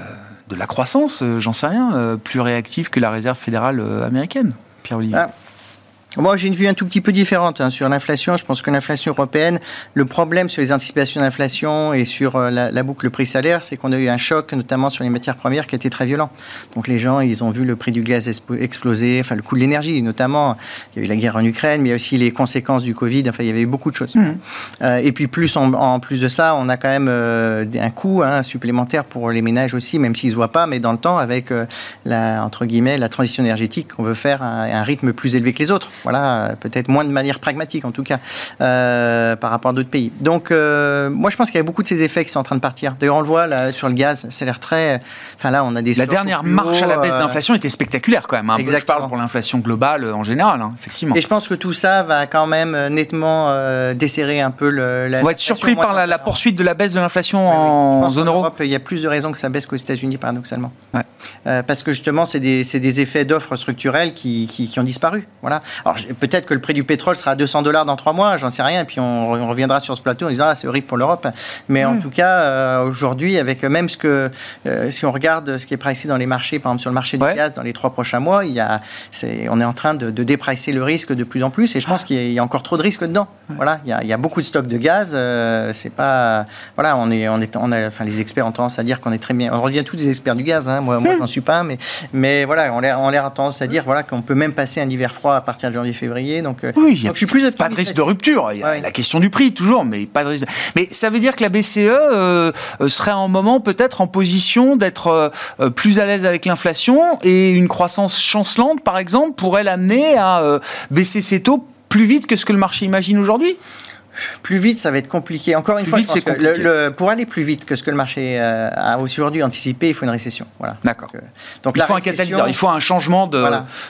de la croissance, j'en sais rien, plus réactive que la Réserve fédérale américaine Pierre-Olivier ah, moi, j'ai une vue un tout petit peu différente hein, sur l'inflation. Je pense que l'inflation européenne, le problème sur les anticipations d'inflation et sur euh, la, boucle prix-salaire, c'est qu'on a eu un choc, notamment sur les matières premières, qui a été très violent. Donc les gens, ils ont vu le prix du gaz exploser, enfin le coût de l'énergie, notamment. Il y a eu la guerre en Ukraine, mais il y a aussi les conséquences du Covid. Enfin, il y avait eu beaucoup de choses. Mmh. Euh, et puis plus en, plus de ça, on a quand même euh, un coût hein, supplémentaire pour les ménages aussi, même s'ils ne se voient pas, mais dans le temps, avec la entre guillemets la transition énergétique, qu'on veut faire à un rythme plus élevé que les autres. Voilà, peut-être moins de manière pragmatique en tout cas euh, par rapport à d'autres pays. Donc, euh, moi je pense qu'il y a beaucoup de ces effets qui sont en train de partir. D'ailleurs, on le voit là sur le gaz, ça a l'air très. Enfin là, on a des. La dernière marche à la baisse euh, d'inflation était spectaculaire quand même. Hein. Je parle pour l'inflation globale en général, hein, effectivement. Et je pense que tout ça va quand même nettement desserrer un peu le. La, on va être surpris par la, poursuite de la baisse de l'inflation en zone euro. il y a plus de raisons que ça baisse qu'aux États-Unis, paradoxalement. Parce que justement, c'est des, des, effets d'offres structurelles qui, qui, qui, ont disparu. Voilà. Alors, peut-être que le prix du pétrole sera à 200 dollars dans trois mois, j'en sais rien, et puis on, reviendra sur ce plateau en disant ah, c'est horrible pour l'Europe. Mais en hmm. tout cas, euh, aujourd'hui, avec même ce que, euh, si on regarde ce qui est pricé dans les marchés, par exemple sur le marché du gaz dans les trois prochains mois, il y a, est, on est en train de, de dépricer le risque de plus en plus, et je pense qu'il y, a encore trop de risques dedans. Voilà, il y, a, beaucoup de stocks de gaz. Euh, c'est pas, voilà, on est, on est, on a, enfin les experts ont tendance à dire qu'on est très bien. On revient tous des experts du gaz. Hein, moi, moi, j'en suis pas, mais, mais voilà, on a, on a tendance à dire voilà qu'on peut même passer un hiver froid à partir de janvier-février donc, euh, oui, je suis plus Pas de risque de rupture. Il y a la question du prix, toujours, mais pas de risque. Mais ça veut dire que la BCE euh, euh, serait en moment peut-être en position d'être plus à l'aise avec l'inflation et une croissance chancelante, par exemple, pourrait l'amener à baisser ses taux plus vite que ce que le marché imagine aujourd'hui? Plus vite, ça va être compliqué. Encore une fois, je pour aller plus vite que ce que le marché euh, a aujourd'hui anticipé, il faut une récession. Voilà. D'accord. Donc, il faut un catalyseur, il faut un changement de,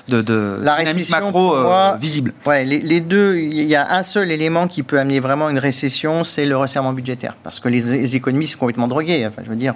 de, de la dynamique macro euh, visible. Ouais, les, deux, il y a un seul élément qui peut amener vraiment une récession, c'est le resserrement budgétaire. Parce que les, économies sont complètement droguées. Enfin, je veux dire,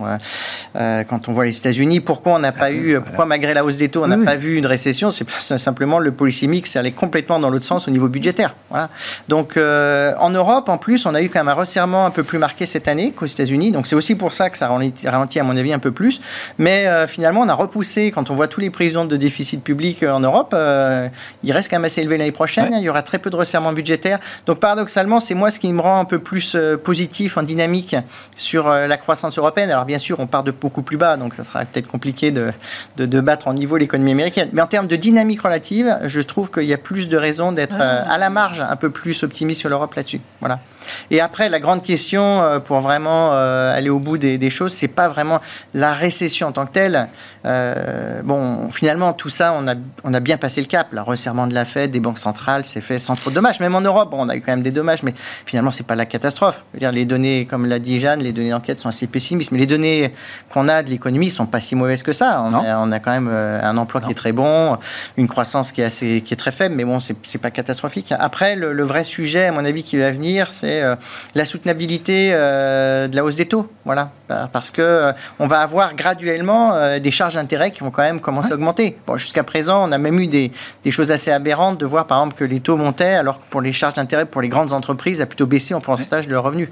euh, quand on voit les États-Unis, pourquoi on n'a pas eu, pourquoi malgré la hausse des taux, on n'a pas vu une récession? C'est simplement le policy mix allait complètement dans l'autre sens au niveau budgétaire. Voilà. Donc, en Europe, en plus, on a eu quand même un resserrement un peu plus marqué cette année qu'aux États-Unis. Donc c'est aussi pour ça que ça ralentit, à mon avis, un peu plus. Mais euh, finalement, on a repoussé, quand on voit tous les prévisions de déficit public euh, en Europe, euh, il reste quand même assez élevé l'année prochaine. Il y aura très peu de resserrement budgétaire. Donc paradoxalement, c'est moi ce qui me rend un peu plus positif en dynamique sur la croissance européenne. Alors bien sûr, on part de beaucoup plus bas, donc ça sera peut-être compliqué de, de, battre en niveau l'économie américaine. Mais en termes de dynamique relative, je trouve qu'il y a plus de raisons d'être ah. à la marge un peu plus optimiste sur l'Europe là-dessus. Voilà. Et après, la grande question euh, pour vraiment euh, aller au bout des, des choses, c'est pas vraiment la récession en tant que telle. Euh, bon, finalement, tout ça, on a, on a bien passé le cap. Le resserrement de la Fed, des banques centrales, c'est fait sans trop de dommages. Même en Europe, on a eu quand même des dommages, mais finalement, c'est pas la catastrophe. Je veux dire, les données, comme l'a dit Jeanne, les données d'enquête sont assez pessimistes, mais les données qu'on a de l'économie sont pas si mauvaises que ça. On, a, on a, quand même un emploi qui est très bon, une croissance qui est assez, qui est très faible, mais bon, c'est pas catastrophique. Après, le, le vrai sujet, à mon avis, qui va venir, c'est euh, la soutenabilité euh, de la hausse des taux. Voilà, parce que euh, on va avoir graduellement des charges d'intérêt qui vont quand même commencer à augmenter. Bon, jusqu'à présent, on a même eu des, choses assez aberrantes de voir par exemple que les taux montaient, alors que pour les charges d'intérêt pour les grandes entreprises, a plutôt baissé en pourcentage de leurs revenus.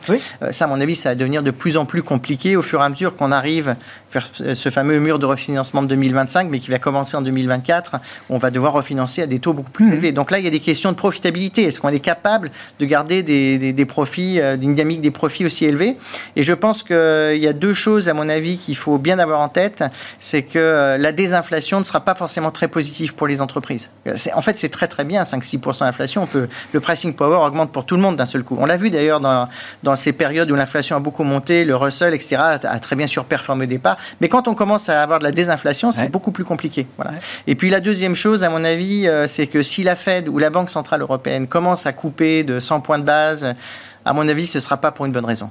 ça, à mon avis, ça va devenir de plus en plus compliqué au fur et à mesure qu'on arrive vers ce fameux mur de refinancement de 2025, mais qui va commencer en 2024. on va devoir refinancer à des taux beaucoup plus mmh. élevés. Donc là, il y a des questions de profitabilité. Est-ce qu'on est capable de garder des, des profits, euh, d'une dynamique des profits aussi élevée. Et je pense qu'il y a deux choses, à mon avis, qu'il faut bien avoir en tête. C'est que euh, la désinflation ne sera pas forcément très positive pour les entreprises. Euh, en fait, c'est très très bien, 5-6% d'inflation. Le pricing power augmente pour tout le monde d'un seul coup. On l'a vu d'ailleurs dans, dans ces périodes où l'inflation a beaucoup monté, le Russell, etc., a, très bien surperformé au départ. Mais quand on commence à avoir de la désinflation, c'est beaucoup plus compliqué. Voilà. Et puis la deuxième chose, à mon avis, c'est que si la Fed ou la Banque Centrale Européenne commence à couper de 100 points de base à mon avis, ce ne sera pas pour une bonne raison.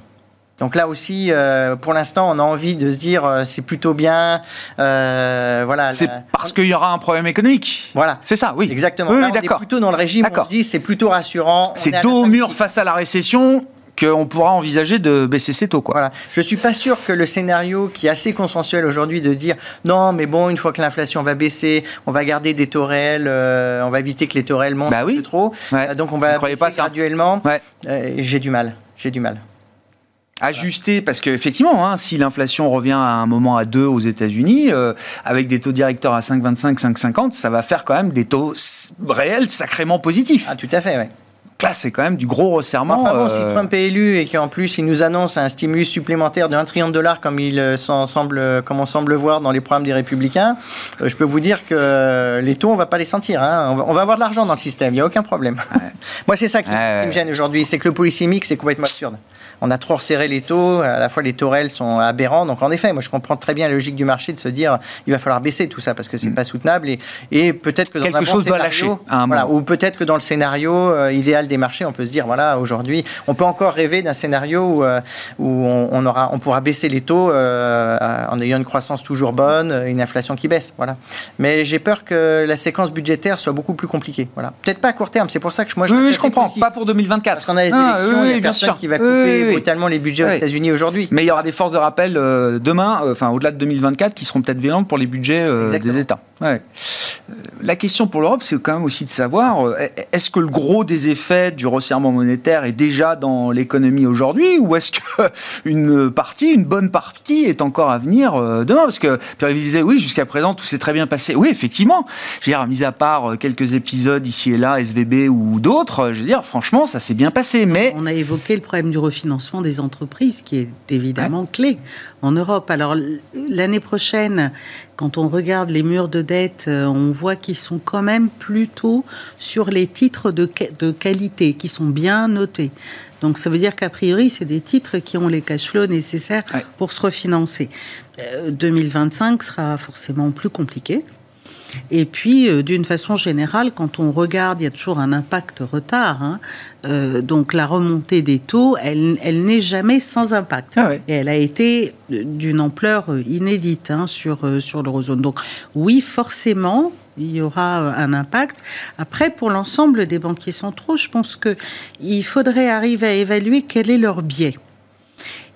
Donc là aussi, euh, pour l'instant, on a envie de se dire euh, c'est plutôt bien. Euh, voilà. C'est parce qu'il y aura un problème économique. Voilà. C'est ça, oui. Exactement. Oui, on est plutôt dans le régime. On se dit c'est plutôt rassurant. C'est dos au mur face à la récession qu'on pourra envisager de baisser ses taux. Quoi. Voilà. Je suis pas sûr que le scénario qui est assez consensuel aujourd'hui de dire non, mais bon, une fois que l'inflation va baisser, on va garder des taux réels, euh, on va éviter que les taux réels montent bah oui. trop. Ouais. Euh, donc on va baisser pas graduellement. Ouais. Euh, j'ai du mal. J'ai du mal. Ajuster, parce qu'effectivement, hein, si l'inflation revient à un moment à 2 aux États-Unis, euh, avec des taux directeurs à 5,25, 5,50, ça va faire quand même des taux réels sacrément positifs. Ah, tout à fait, ouais. Là, c'est quand même du gros resserrement. Enfin bon, euh, si Trump est élu et qu'en plus il nous annonce un stimulus supplémentaire de 1 trillion de dollars comme, il euh, semble, comme on semble le voir dans les programmes des Républicains, euh, je peux vous dire que les taux, on va pas les sentir. hein. On, va, avoir de l'argent dans le système, il n'y a aucun problème. [laughs] Moi, c'est ça qui, Ouais, qui me gêne aujourd'hui, c'est que le policy mix est complètement absurde. On a trop resserré les taux, à la fois les taux sont aberrants. Donc en effet, moi je comprends très bien la logique du marché de se dire il va falloir baisser tout ça parce que c'est pas soutenable et, et peut-être que dans Mm. Quelque un bon chose doit scénario, lâcher à un voilà, moment. ou peut-être que dans le scénario euh, idéal des marchés, on peut se dire voilà aujourd'hui, on peut encore rêver d'un scénario où, euh, où on, on aura, on pourra baisser les taux euh, en ayant une croissance toujours bonne, une inflation qui baisse, voilà. Mais j'ai peur que la séquence budgétaire soit beaucoup plus compliquée, voilà. Peut-être pas à court terme, c'est pour ça que moi je Oui, oui, je comprends. positif. Pas pour 2024. parce qu'on a les Ah, élections, oui, il y oui, a bien personne sûr. qui va couper. Brutalement les budgets aux. États-Unis aujourd'hui. Mais il y aura des forces de rappel euh, demain, euh, enfin au-delà de 2024, qui seront peut-être violentes pour les budgets euh, des États. Ouais. La question pour l'Europe, c'est quand même aussi de savoir euh, est-ce que le gros des effets du resserrement monétaire est déjà dans l'économie aujourd'hui, ou est-ce que [laughs] une partie, une bonne partie, est encore à venir euh, demain? Parce que Pierre disait oui, jusqu'à présent tout s'est très bien passé. Oui, effectivement. Je veux dire, mis à part quelques épisodes ici et là, SVB ou d'autres, je veux dire, franchement, ça s'est bien passé. Mais On a évoqué le problème du refinancement des entreprises, qui est évidemment clé en Europe. Alors l'année prochaine, quand on regarde les murs de dette, euh, on voit qu'ils sont quand même plutôt sur les titres de, de qualité, qui sont bien notés. Donc ça veut dire qu'a priori, c'est des titres qui ont les cash flows nécessaires Ouais. pour se refinancer. Euh, 2025 sera forcément plus compliqué. Et puis, euh, d'une façon générale, quand on regarde, il y a toujours un impact retard. hein. Euh, donc, la remontée des taux, elle, elle n'est jamais sans impact. Ah ouais. Et elle a été euh, d'une ampleur inédite hein, sur, sur l'eurozone. Donc, oui, forcément, il y aura un impact. Après, pour l'ensemble des banquiers centraux, je pense qu'il faudrait arriver à évaluer quel est leur biais.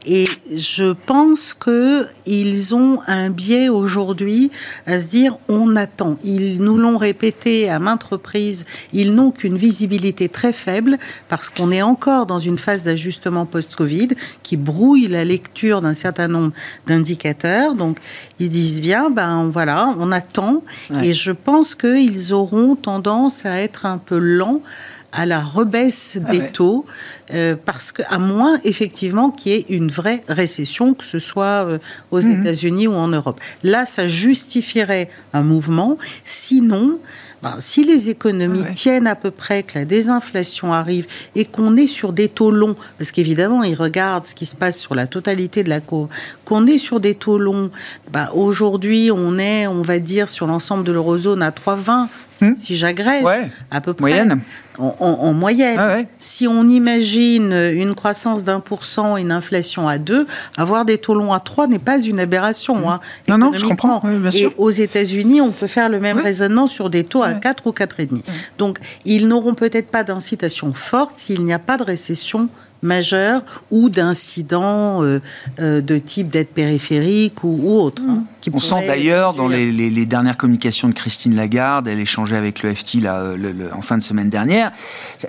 Et je pense qu'ils ont un biais aujourd'hui à se dire on attend. Ils nous l'ont répété à maintes reprises, ils n'ont qu'une visibilité très faible parce qu'on est encore dans une phase d'ajustement post-Covid qui brouille la lecture d'un certain nombre d'indicateurs. Donc ils disent bien, ben voilà, on attend. Ouais. Et je pense qu'ils auront tendance à être un peu lents à la rebaisse Ah des ouais. taux, euh, parce que à moins effectivement qu'il y ait une vraie récession, que ce soit euh, aux Mhm. États-Unis ou en Europe. Là, ça justifierait un mouvement. Sinon, ben, si les économies Ah ouais. tiennent à peu près, que la désinflation arrive et qu'on est sur des taux longs, parce qu'évidemment, ils regardent ce qui se passe sur la totalité de la courbe, qu'on est sur des taux longs, ben, aujourd'hui, on est, on va dire, sur l'ensemble de l'eurozone à 3,20, Hmm. si j'agrège, Ouais. à peu près. Moyenne. En, en- en moyenne. Ah ouais. Si on imagine une croissance d'un pour cent et une inflation à 2, avoir des taux longs à 3 n'est pas une aberration. hein, Mmh. Non, non, je comprends, oui, bien et aux États-Unis, on peut faire le même Oui. raisonnement sur des taux à Ouais. 4 ou 4,5. Donc, ils n'auront peut-être pas d'incitation forte s'il n'y a pas de récession majeure ou d'incidents euh, euh, de type dette périphérique ou, ou autre. hein, qui On sent d'ailleurs dans les, les- les dernières communications de Christine Lagarde, elle échangeait avec le FT là, euh, le- le- en fin de semaine dernière,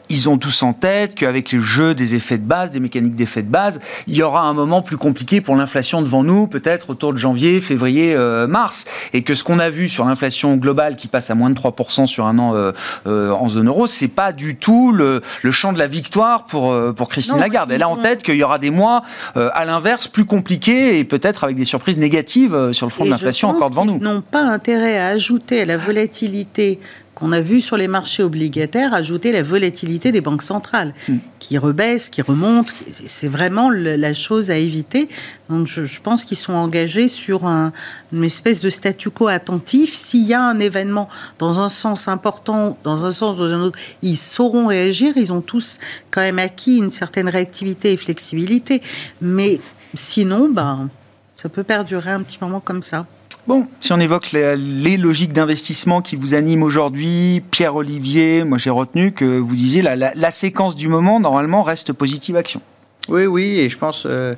ils ont tous en tête qu'avec le jeu des effets de base, des mécaniques d'effets de base, il y aura un moment plus compliqué pour l'inflation devant nous, peut-être autour de janvier, février, euh, mars, et que ce qu'on a vu sur l'inflation globale qui passe à moins de 3% sur un an euh, euh, en zone euro, c'est pas du tout le, le champ de la victoire pour, euh, pour Christine Lagarde. Elle a en tête qu'il y aura des mois, euh, à l'inverse, plus compliqués et peut-être avec des surprises négatives euh, sur le front de l'inflation encore devant nous. n'ont pas intérêt à ajouter à la volatilité qu'on a vue sur les marchés obligataires, ajouter la volatilité des banques centrales, Hmm. qui rebaissent, qui remontent. C'est vraiment le- la chose à éviter. Donc je, je pense qu'ils sont engagés sur un- une espèce de statu quo attentif. S'il y a un événement dans un sens important, dans un sens ou dans un autre, ils sauront réagir. Ils ont tous quand même acquis une certaine réactivité et flexibilité. Mais sinon, ben, ça peut perdurer un petit moment comme ça. Bon, si on évoque les, logiques d'investissement qui vous animent aujourd'hui, Pierre-Olivier, moi j'ai retenu que vous disiez la, la, la séquence du moment, normalement, reste positive action. Oui, oui, et je pense, euh,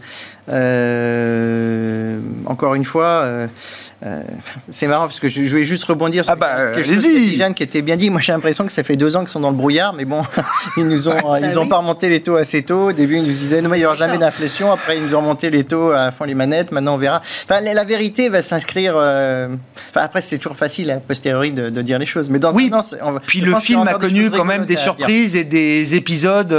euh, encore une fois, euh, c'est marrant parce que je, voulais juste rebondir sur ah bah, quelque chose Jeanne qui était bien dit. Moi, j'ai l'impression que ça fait deux ans qu'ils sont dans le brouillard, mais bon, [laughs] ils nous ont, ils ont pas remonté les taux assez tôt. Au début, ils nous disaient non, il n'y aura jamais d'inflation. Après, ils nous ont remonté les taux à fond les manettes. Maintenant, on verra. Enfin, la, vérité va s'inscrire. enfin, après, c'est toujours facile a posteriori de, dire les choses, mais dans oui. Puis le film a connu quand même des surprises et des épisodes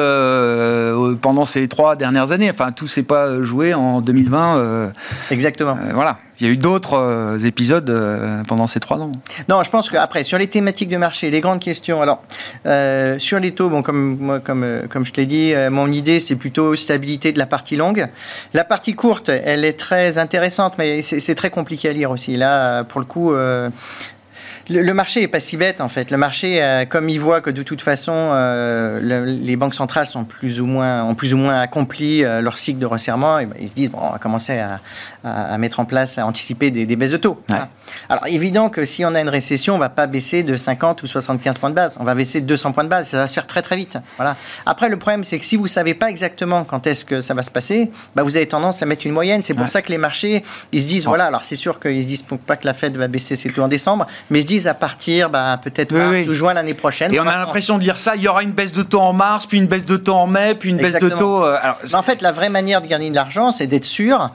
pendant ces trois dernières années. Enfin, tout s'est pas joué en 2020. Euh, Exactement. Euh, voilà. Il y a eu d'autres euh, épisodes pendant ces trois ans. Non, je pense qu'après, sur les thématiques de marché, les grandes questions. Alors, sur les taux, bon, comme, comme, comme je te l'ai dit, mon idée, c'est plutôt stabilité de la partie longue. La partie courte, elle est très intéressante, mais c'est très compliqué à lire aussi. Là, pour le coup, le, marché est pas si bête en fait. Le marché, euh, comme il voit que de toute façon euh, les banques centrales sont plus ou moins, ont plus ou moins accompli euh, leur cycle de resserrement, et ben, ils se disent bon, on va commencer à, mettre en place, à anticiper des, baisses de taux. Alors évident que si on a une récession, on va pas baisser de 50 ou 75 points de base, on va baisser de 200 points de base. Ça va se faire très très vite. Voilà. Après le problème c'est que si vous savez pas exactement quand est-ce que ça va se passer, bah, vous avez tendance à mettre une moyenne. C'est pour ça que les marchés ils se disent voilà. Alors c'est sûr qu'ils se disent pas que la Fed va baisser ses taux en décembre, mais ils se disent à partir bah, peut-être oui, ou juin l'année prochaine. Et on a l'impression de dire ça, il y aura une baisse de taux en mars, puis une baisse de taux en mai, puis une baisse de taux... Euh, en fait, la vraie manière de gagner de l'argent, c'est d'être sûr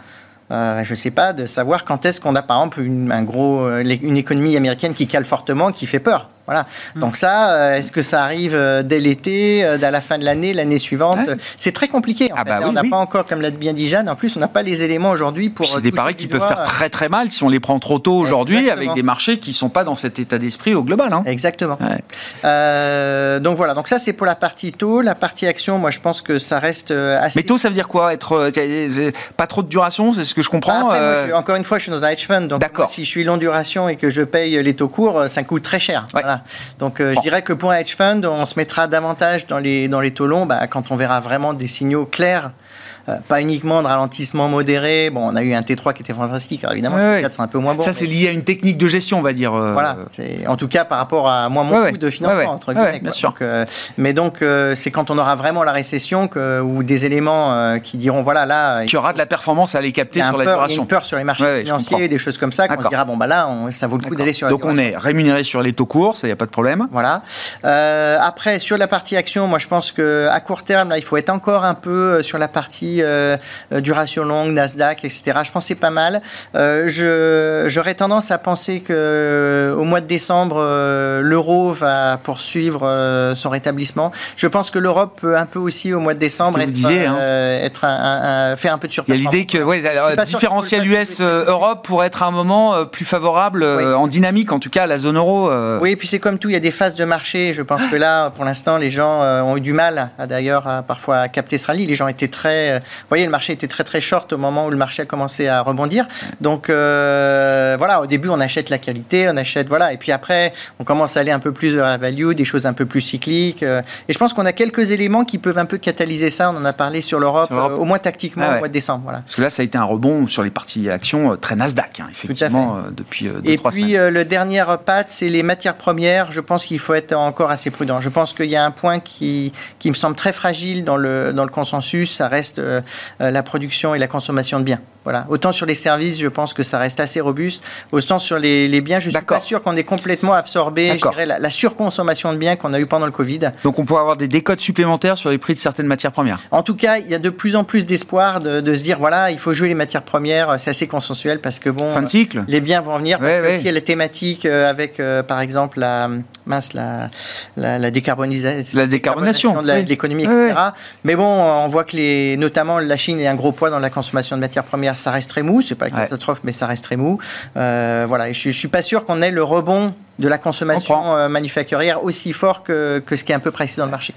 euh, je ne sais pas, de savoir quand est-ce qu'on a par exemple une, un gros, euh, une économie américaine qui cale fortement, qui fait peur. Voilà. Hmm. Donc ça, euh, est-ce que ça arrive euh, dès l'été, euh, à la fin de l'année, l'année suivante C'est très compliqué. En ah fait. Bah on n'a pas encore, comme l'a bien dit Jeanne, en plus, on n'a pas les éléments aujourd'hui pour. C'est des paris qui peuvent faire très très mal si on les prend trop tôt aujourd'hui, avec des marchés qui ne sont pas dans cet état d'esprit au global. Hein. Exactement. donc voilà. Donc ça, c'est pour la partie taux. La partie action, moi, je pense que ça reste assez. Mais taux, ça veut dire quoi? Être pas trop de duration, c'est ce que je comprends. Bah, encore une fois, je suis dans un hedge fund. Donc si je suis long duration et que je paye les taux courts, ça coûte très cher. Voilà. Donc euh, je dirais que pour un hedge fund, on se mettra davantage dans les, dans les taux longs bah, quand on verra vraiment des signaux clairs pas uniquement de ralentissement modéré. Bon, on a eu un T3 qui était fantastique, alors évidemment, ouais, T4 c'est un peu moins bon. Ça, c'est lié à une technique de gestion, on va dire. Euh, voilà, en tout cas par rapport à moi, mon coût de financement, entre guillemets. bien sûr. Euh, mais donc, c'est quand on aura vraiment la récession que, ou des éléments qui diront, voilà, là. Tu auras de la performance à aller capter sur la duration. Il y a une peur sur les marchés financiers, des choses comme ça, qu'on se dira, bon, bah là, ça vaut le coup d'aller sur la Donc, on est rémunéré sur les taux courts, ça, il n'y a pas de problème. Voilà. après, sur la partie action, moi, je pense qu'à court terme, là, il faut être encore un peu sur la partie euh, duration longue, Nasdaq, etc. Je pense c'est pas mal. Euh, j'aurais tendance à penser que euh, au mois de décembre, l'euro va poursuivre son rétablissement. Je pense que l'Europe peut un peu aussi au mois de décembre être, hein. être un, faire un peu de surprise. Il y a l'idée que ouais, alors, différentiel US-Europe pourrait être un moment plus favorable en dynamique, en tout cas à la zone euro. Oui, et puis c'est comme tout, il y a des phases de marché. Je pense que là, pour l'instant, les gens ont eu du mal, d'ailleurs, parfois à capter ce rallye. Les gens étaient très. Vous voyez, le marché était très très short au moment où le marché a commencé à rebondir. Donc euh, voilà, au début on achète la qualité, on achète voilà, et puis après on commence à aller un peu plus vers la value, des choses un peu plus cycliques. Euh, et je pense qu'on a quelques éléments qui peuvent un peu catalyser ça. On en a parlé sur l'Europe, euh, au moins tactiquement ah au mois de décembre. Voilà. Parce que là ça a été un rebond sur les parties actions très Nasdaq, hein, effectivement, depuis deux, et trois puis, semaines. le dernier patte, c'est les matières premières. Je pense qu'il faut être encore assez prudent. Je pense qu'il y a un point qui, qui me semble très fragile dans le, dans le consensus. Ça reste la production et la consommation de biens. Voilà. Autant sur les services, je pense que ça reste assez robuste. Autant sur les, biens, je ne suis pas sûr qu'on ait complètement absorbé la, la, surconsommation de biens qu'on a eu pendant le Covid. Donc on pourrait avoir des décodes supplémentaires sur les prix de certaines matières premières. En tout cas, il y a de plus en plus d'espoir de, se dire voilà, il faut jouer les matières premières. C'est assez consensuel parce que bon, fin de cycle. les biens vont venir. Parce que y a la thématique euh, avec, euh, par exemple, la mince la, la, décarbonisation, la décarbonation de l'économie, etc. Mais bon, on voit que les, notamment la Chine est un gros poids dans la consommation de matières premières ça reste très mou. C'est pas une catastrophe, mais ça reste très mou. Euh, voilà, je, ne suis pas sûr qu'on ait le rebond de la consommation euh, manufacturière aussi fort que, que ce qui est un peu précis dans le marché.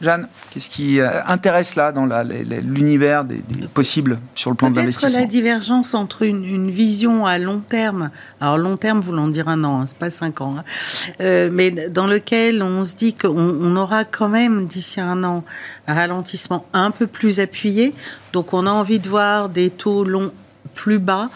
Jeanne, qu'est-ce qui euh, intéresse là dans l'univers des, possibles sur le plan de l'investissement la divergence entre une, vision à long terme, alors long terme voulant dire un an, hein, c'est pas cinq ans, hein, euh, mais dans lequel on se dit qu'on aura quand même d'ici un an un ralentissement un peu plus appuyé, donc on a envie de voir des taux longs plus bas,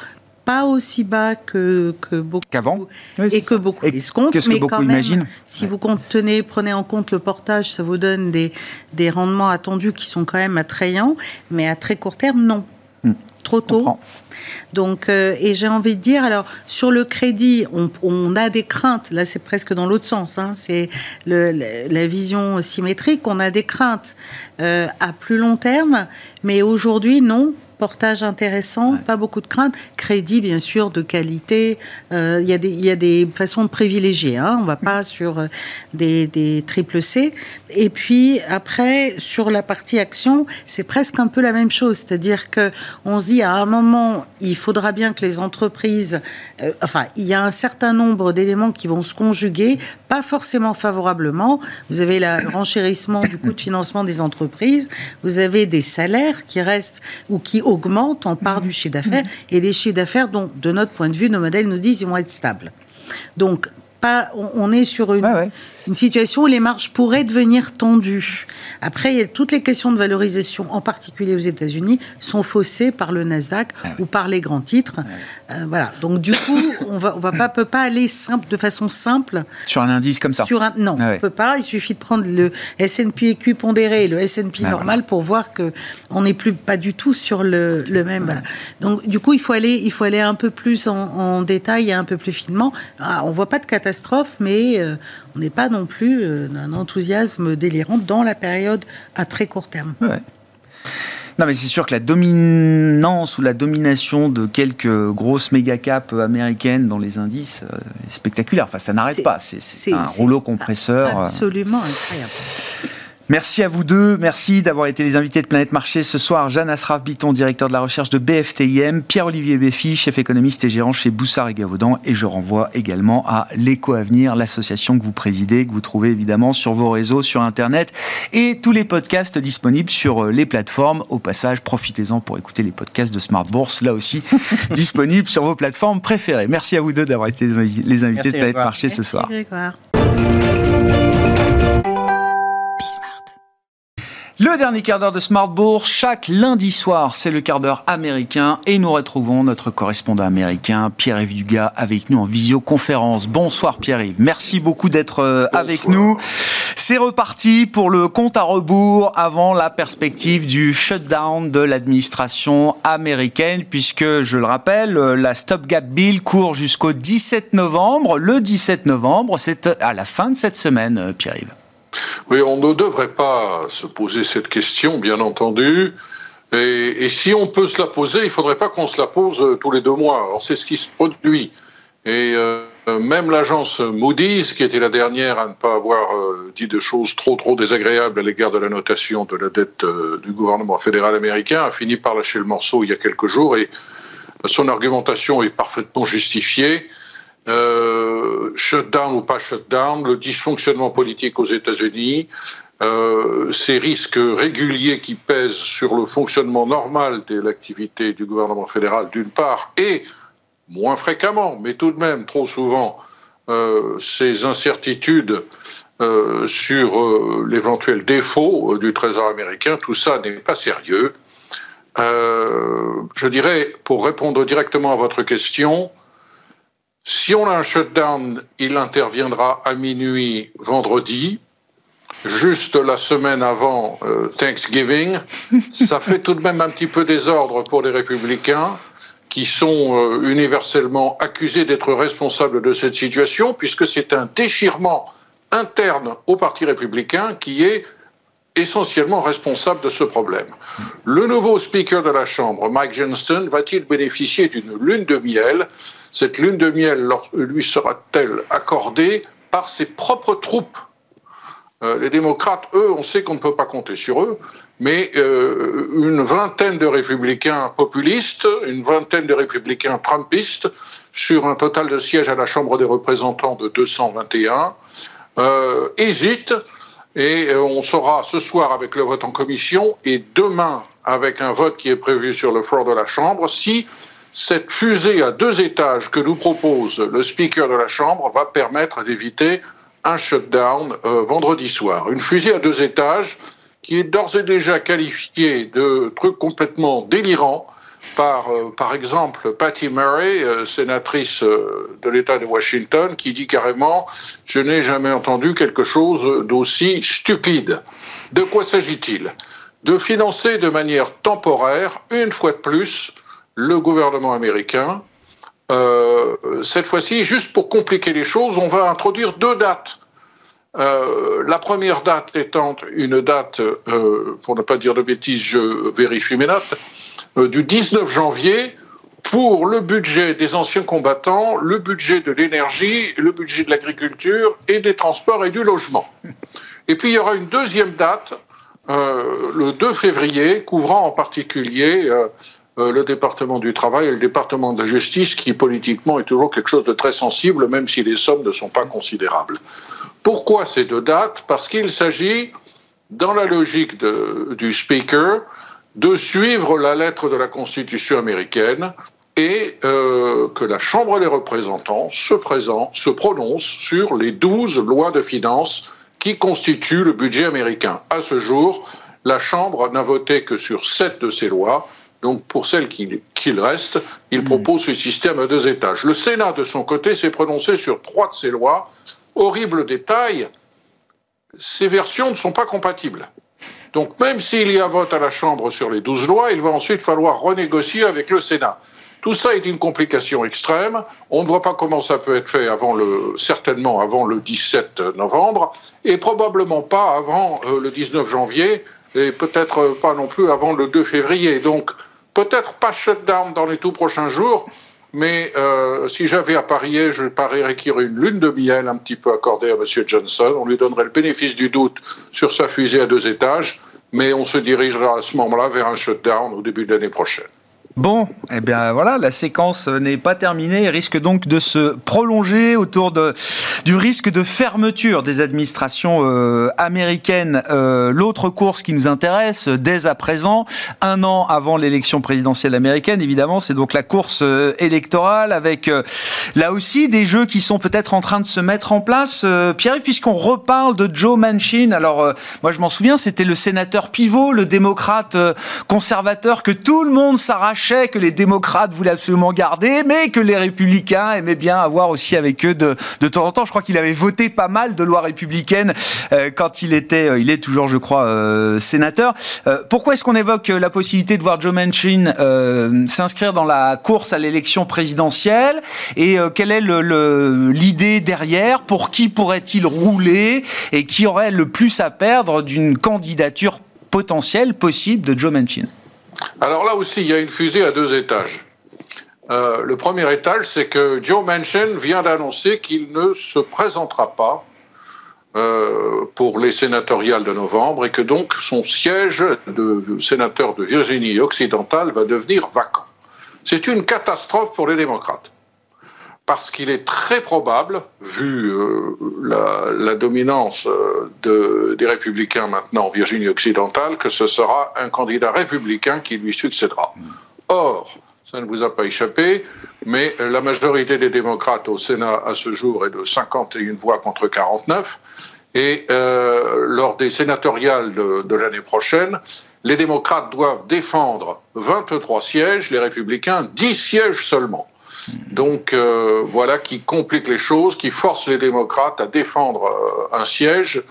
pas aussi bas que, que beaucoup. Qu'avant Et que beaucoup escomptent. Qu'est-ce que beaucoup quand imaginent Si vous comptenez, prenez en compte le portage, ça vous donne des, des rendements attendus qui sont quand même attrayants, mais à très court terme, non. Hmm. Trop tôt. Donc, euh, et j'ai envie de dire, alors sur le crédit, on, a des craintes. Là, c'est presque dans l'autre sens. Hein, c'est la vision symétrique. On a des craintes euh, à plus long terme, mais aujourd'hui, non portage intéressant, pas beaucoup de craintes. Crédit, bien sûr, de qualité. Euh, il y, a des façons de privilégier. Hein. On ne va pas sur euh, des, des triple C. Et puis, après, sur la partie action, c'est presque un peu la même chose. C'est-à-dire qu'on se dit, à un moment, il faudra bien que les entreprises... Euh, enfin, il y a un certain nombre d'éléments qui vont se conjuguer, pas forcément favorablement. Vous avez le renchérissement du coût de financement des entreprises. Vous avez des salaires qui restent ou qui augmente en part du chiffre d'affaires et des chiffres d'affaires dont, de notre point de vue, nos modèles nous disent qu'ils vont être stables. Donc, pas, on, est sur une, une situation où les marges pourraient devenir tendues. Après, toutes les questions de valorisation, en particulier aux États-Unis, sont faussées par le Nasdaq ah ou par les grands titres. Euh, voilà. Donc du coup, on va, on va pas, peut pas aller simple, de façon simple sur un indice comme ça. Sur un, non, ah on peut pas. Il suffit de prendre le S&P EQ pondéré et le S&P ah, normal pour voir que on n'est plus pas du tout sur le, le même. Voilà. Donc du coup, il faut aller, il faut aller un peu plus en, détail et un peu plus finement. on voit pas de catastrophe, mais euh, on n'est pas non plus euh, d'un enthousiasme délirant dans la période à très court terme. Non, mais c'est sûr que la dominance ou la domination de quelques grosses méga caps américaines dans les indices euh, est spectaculaire. Enfin, ça n'arrête pas. C'est un rouleau compresseur. Euh. Absolument incroyable. Merci à vous deux. Merci d'avoir été les invités de Planète Marché ce soir. Jeanne Asraf Biton, directeur de la recherche de BFTIM, Pierre-Olivier Béfi, chef économiste et gérant chez Boussard et Gavaudan. Et je renvoie également à l'Éco Avenir, l'association que vous présidez, que vous trouvez évidemment sur vos réseaux, sur Internet et tous les podcasts disponibles sur euh, les plateformes. Au passage, profitez-en pour écouter les podcasts de Smart Bourse, là aussi [laughs] disponibles sur vos plateformes préférées. Merci à vous deux d'avoir été les invités de Planète Marché ce soir. Le dernier quart d'heure de Smart Bourse, chaque lundi soir, c'est le quart d'heure américain et nous retrouvons notre correspondant américain, Pierre-Yves Dugas, avec nous en visioconférence. Bonsoir Pierre-Yves, merci beaucoup d'être euh, avec nous. C'est reparti pour le compte à rebours avant la perspective du shutdown de l'administration américaine, puisque, je le rappelle, la stopgap bill court jusqu'au 17 novembre. Le 17 novembre, c'est à la fin de cette semaine, euh, Pierre-Yves. Oui, on ne devrait pas se poser cette question, bien entendu. Et, si on peut se la poser, il ne faudrait pas qu'on se la pose euh, tous les deux mois. Or, c'est ce qui se produit. Et euh, même l'agence Moody's, qui était la dernière à ne pas avoir euh, dit de choses trop trop désagréables à l'égard de la notation de la dette du gouvernement fédéral américain, a fini par lâcher le morceau il y a quelques jours. Et son argumentation est parfaitement justifiée euh, shutdown ou pas shutdown, le dysfonctionnement politique aux États-Unis, euh, ces risques réguliers qui pèsent sur le fonctionnement normal de l'activité du gouvernement fédéral d'une part, et moins fréquemment, mais tout de même trop souvent, euh, ces incertitudes sur l'éventuel défaut du Trésor américain, tout ça n'est pas sérieux. je dirais, pour répondre directement à votre question, si on a un shutdown, il interviendra à minuit vendredi, juste la semaine avant euh, Thanksgiving. [laughs] Ça fait tout de même un petit peu désordre pour les républicains qui sont euh, universellement accusés d'être responsables de cette situation, puisque c'est un déchirement interne au Parti républicain qui est essentiellement responsable de ce problème. Le nouveau speaker de la Chambre, Mike Johnston, va-t-il bénéficier d'une lune de miel? Cette lune de miel lui sera-t-elle accordée par ses propres troupes euh, Les démocrates, eux, on sait qu'on ne peut pas compter sur eux, mais euh, une vingtaine de républicains populistes, une vingtaine de républicains trumpistes, sur un total de sièges à la Chambre des représentants de 221, euh, hésitent. Et on saura ce soir avec le vote en commission et demain avec un vote qui est prévu sur le floor de la Chambre si cette fusée à deux étages que nous propose le Speaker de la Chambre va permettre d'éviter un shutdown euh, vendredi soir. Une fusée à deux étages qui est d'ores et déjà qualifiée de truc complètement délirant par, par exemple, Patty Murray, sénatrice de l'État de Washington, qui dit carrément Je n'ai jamais entendu quelque chose d'aussi stupide. De quoi s'agit-il? De financer de manière temporaire, une fois de plus, le gouvernement américain. cette fois-ci, juste pour compliquer les choses, on va introduire deux dates euh, la première date étant une date, euh, pour ne pas dire de bêtises, je vérifie mes notes, euh, du 19 janvier pour le budget des anciens combattants, le budget de l'énergie, le budget de l'agriculture et des transports et du logement. Et puis il y aura une deuxième date, le 2 février, couvrant en particulier le département du travail et le département de la justice, qui politiquement est toujours quelque chose de très sensible, même si les sommes ne sont pas considérables. Pourquoi ces deux dates? Parce qu'il s'agit, dans la logique du Speaker, de suivre la lettre de la Constitution américaine et euh, que la Chambre des représentants se, se prononce sur les douze lois de finances qui constituent le budget américain. À ce jour, la Chambre n'a voté que sur sept de ces lois. Donc, pour celles qu'il reste, il hmm. propose ce système à deux étages. Le Sénat, de son côté, s'est prononcé sur trois de ces lois horrible détail, ces versions ne sont pas compatibles. Donc même s'il y a vote à la Chambre sur les 12 lois, il va ensuite falloir renégocier avec le Sénat. Tout ça est une complication extrême. On ne voit pas comment ça peut être fait avant le, certainement avant le 17 novembre, et probablement pas avant euh, le 19 janvier, et peut-être pas non plus avant le 2 février. Donc peut-être pas shutdown dans les tout prochains jours, mais euh, si j'avais à parier, je parierais qu'il y aurait une lune de miel un petit peu accordée à M. Johnson. On lui donnerait le bénéfice du doute sur sa fusée à deux étages, mais on se dirigera à ce moment-là vers un shutdown au début de l'année prochaine. Bon, eh bien voilà, la séquence n'est pas terminée et risque donc de se prolonger autour de, du risque de fermeture des administrations euh, américaines. Euh, l'autre course qui nous intéresse dès à présent, un an avant l'élection présidentielle américaine, évidemment, c'est donc la course euh, électorale avec là aussi des jeux qui sont peut-être en train de se mettre en place. Pierre-Yves, puisqu'on reparle de Joe Manchin, alors moi je m'en souviens, c'était le sénateur pivot, le démocrate conservateur que tout le monde s'arrache que les démocrates voulaient absolument garder, mais que les républicains aimaient bien avoir aussi avec eux de, de temps en temps. Je crois qu'il avait voté pas mal de lois républicaines euh, quand il était, euh, il est toujours, je crois, euh, sénateur. pourquoi est-ce qu'on évoque la possibilité de voir Joe Manchin s'inscrire dans la course à l'élection présidentielle? Et quelle est l'idée derrière? Pour qui pourrait-il rouler? Et qui aurait le plus à perdre d'une candidature potentielle possible de Joe Manchin? Alors là aussi, il y a une fusée à deux étages. Euh, le premier étage, c'est que Joe Manchin vient d'annoncer qu'il ne se présentera pas euh, pour les sénatoriales de novembre et que donc son siège de sénateur de Virginie occidentale va devenir vacant. C'est une catastrophe pour les démocrates parce qu'il est très probable, vu euh, la, dominance euh, des républicains maintenant en Virginie occidentale, que ce sera un candidat républicain qui lui succédera. Or, ça ne vous a pas échappé, mais la majorité des démocrates au Sénat à ce jour est de 51 voix contre 49. Et euh, lors des sénatoriales de, de l'année prochaine, les démocrates doivent défendre 23 sièges, les républicains 10 sièges seulement. Donc euh, voilà qui complique les choses, qui force les démocrates à défendre euh, un siège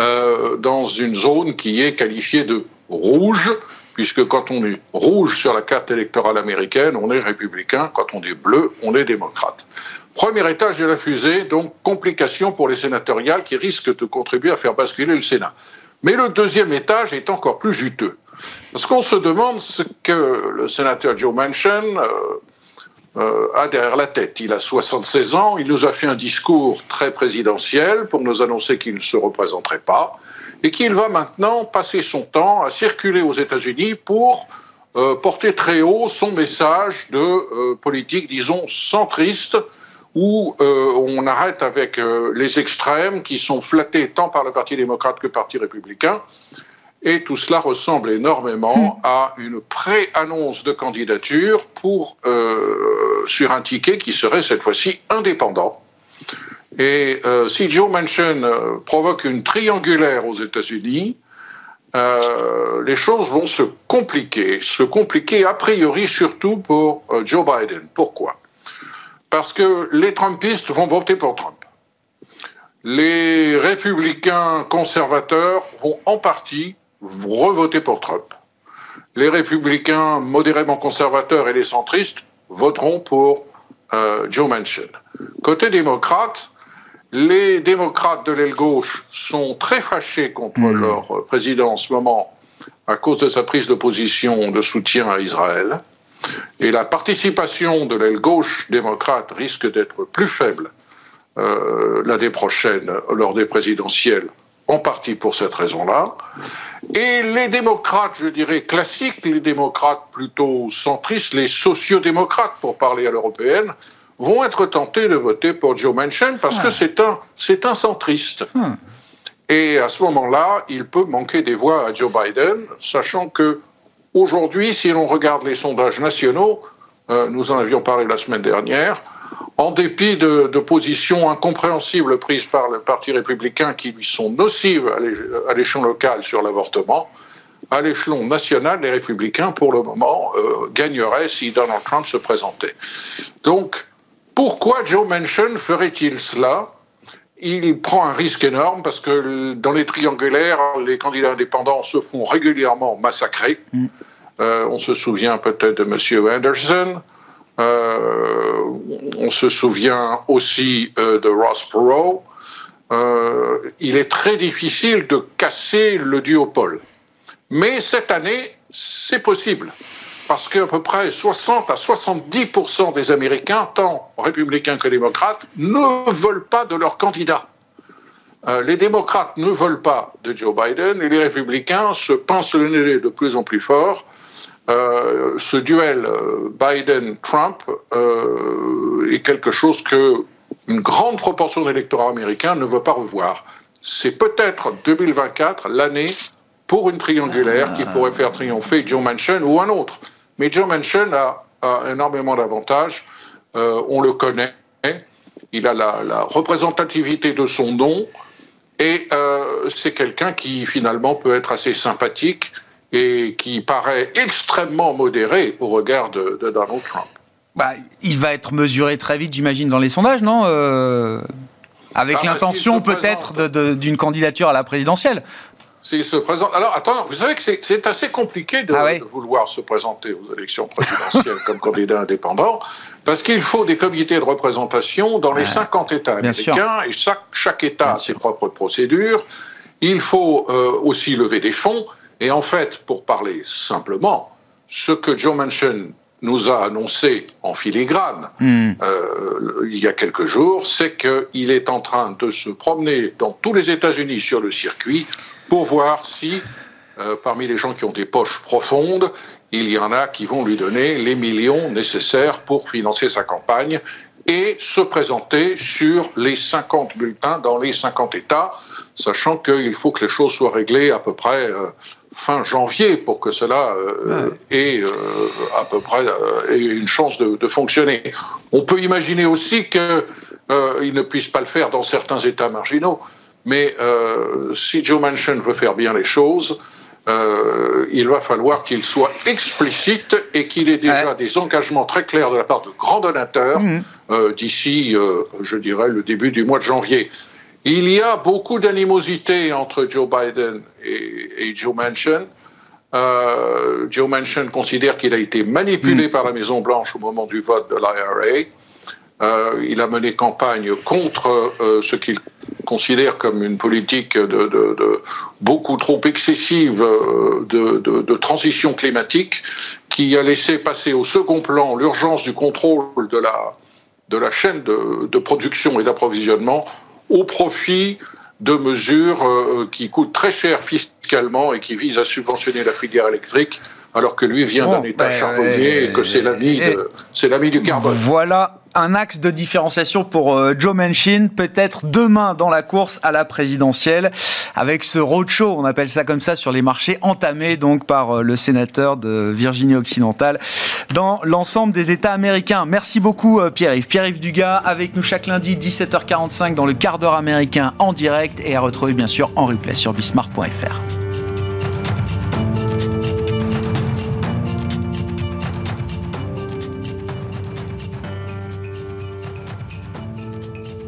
euh, dans une zone qui est qualifiée de rouge, puisque quand on est rouge sur la carte électorale américaine, on est républicain, quand on est bleu, on est démocrate. Premier étage de la fusée, donc complication pour les sénatoriales qui risquent de contribuer à faire basculer le Sénat. Mais le deuxième étage est encore plus juteux. Parce qu'on se demande ce que le sénateur Joe Manchin, a derrière la tête. Il a 76 ans, il nous a fait un discours très présidentiel pour nous annoncer qu'il ne se représenterait pas et qu'il va maintenant passer son temps à circuler aux États-Unis pour euh, porter très haut son message de euh, politique, disons, centriste, où on arrête avec les extrêmes qui sont flattés tant par le Parti démocrate que le Parti républicain et tout cela ressemble énormément hmm. à une pré-annonce de candidature pour, euh, sur un ticket qui serait cette fois-ci indépendant. Et euh, si Joe Manchin euh, provoque une triangulaire aux États-Unis, euh, les choses vont se compliquer, se compliquer a priori surtout pour euh, Joe Biden. Pourquoi? Parce que les Trumpistes vont voter pour Trump. Les républicains conservateurs vont en partie revoter pour Trump. Les républicains modérément conservateurs et les centristes voteront pour euh, Joe Manchin. Côté démocrate, les démocrates de l'aile gauche sont très fâchés contre hmm. leur président en ce moment à cause de sa prise de position de soutien à Israël. Et la participation de l'aile gauche démocrate risque d'être plus faible euh, l'année prochaine lors des présidentielles, en partie pour cette raison-là. Et les démocrates, je dirais classiques, les démocrates plutôt centristes, les sociodémocrates pour parler à l'européenne, vont être tentés de voter pour Joe Manchin parce que c'est un, c'est un centriste. Hmm. Et à ce moment-là, il peut manquer des voix à Joe Biden, sachant que aujourd'hui, si l'on regarde les sondages nationaux, euh, nous en avions parlé la semaine dernière, en dépit de, positions incompréhensibles prises par le Parti républicain qui lui sont nocives à l'échelon local sur l'avortement, à l'échelon national, les républicains, pour le moment, euh, gagneraient si Donald Trump se présentait. Donc, pourquoi Joe Manchin ferait-il cela? Il prend un risque énorme parce que dans les triangulaires, les candidats indépendants se font régulièrement massacrer. Mm. Euh, on se souvient peut-être de M. Anderson. Euh, on se souvient aussi euh, de Ross Perot. il est très difficile de casser le duopole. Mais cette année, c'est possible parce qu'à peu près 60 à 70% des Américains, tant républicains que démocrates, ne veulent pas de leur candidat. Euh, les démocrates ne veulent pas de Joe Biden et les républicains se pensent le nez de plus en plus fort. Euh, ce duel euh, Biden-Trump est quelque chose que une grande proportion de l'électorat américain ne veut pas revoir. C'est peut-être 2024 l'année pour une triangulaire qui pourrait faire triompher Joe Manchin ou un autre. Mais Joe Manchin a, énormément d'avantages. Euh, on le connaît. Il a la, représentativité de son nom. Et euh, c'est quelqu'un qui finalement peut être assez sympathique et qui paraît extrêmement modéré au regard de, Donald Trump. Bah, il va être mesuré très vite, j'imagine, dans les sondages, non euh, Avec ah, l'intention peut-être d'une candidature à la présidentielle s'il se présente. Alors, attends, vous savez que c'est assez compliqué de, ah vouloir se présenter aux élections présidentielles comme candidat indépendant, parce qu'il faut des comités de représentation dans les 50 États américains, et chaque, chaque État a ses propres procédures. Il faut euh, aussi lever des fonds, et en fait, pour parler simplement, ce que Joe Manchin nous a annoncé en filigrane hmm. euh, il y a quelques jours, c'est qu'il est en train de se promener dans tous les États-Unis sur le circuit pour voir si, euh, parmi les gens qui ont des poches profondes, il y en a qui vont lui donner les millions nécessaires pour financer sa campagne et se présenter sur les 50 bulletins dans les 50 États, sachant qu'il faut que les choses soient réglées à peu près euh, fin janvier pour que cela euh, ait à peu près une chance de, de, fonctionner. On peut imaginer aussi qu'il ne puisse pas le faire dans certains États marginaux. Mais euh, si Joe Manchin veut faire bien les choses, euh, il va falloir qu'il soit explicite et qu'il ait déjà des engagements très clairs de la part de grands donateurs euh, d'ici, je dirais, le début du mois de janvier. Il y a beaucoup d'animosité entre Joe Biden et, Joe Manchin. Joe Manchin considère qu'il a été manipulé mhm. par la Maison Blanche au moment du vote de l'IRA. Euh, il a mené campagne contre euh, ce qu'il considère comme une politique de, beaucoup trop excessive euh, de, transition climatique, qui a laissé passer au second plan l'urgence du contrôle de la, de la chaîne de, production et d'approvisionnement au profit de mesures qui coûtent très cher fiscalement et qui visent à subventionner la filière électrique alors que lui vient d'un État ben, charbonnier et que c'est l'ami, c'est l'ami du carbone. Voilà un axe de différenciation pour euh, Joe Manchin, peut-être demain dans la course à la présidentielle, avec ce roadshow, on appelle ça comme ça, sur les marchés entamés donc par euh, le sénateur de Virginie occidentale dans l'ensemble des États américains. Merci beaucoup euh, Pierre-Yves. Pierre-Yves Dugas avec nous chaque lundi 17h45 dans le quart d'heure américain en direct et à retrouver bien sûr en replay sur bismart.fr.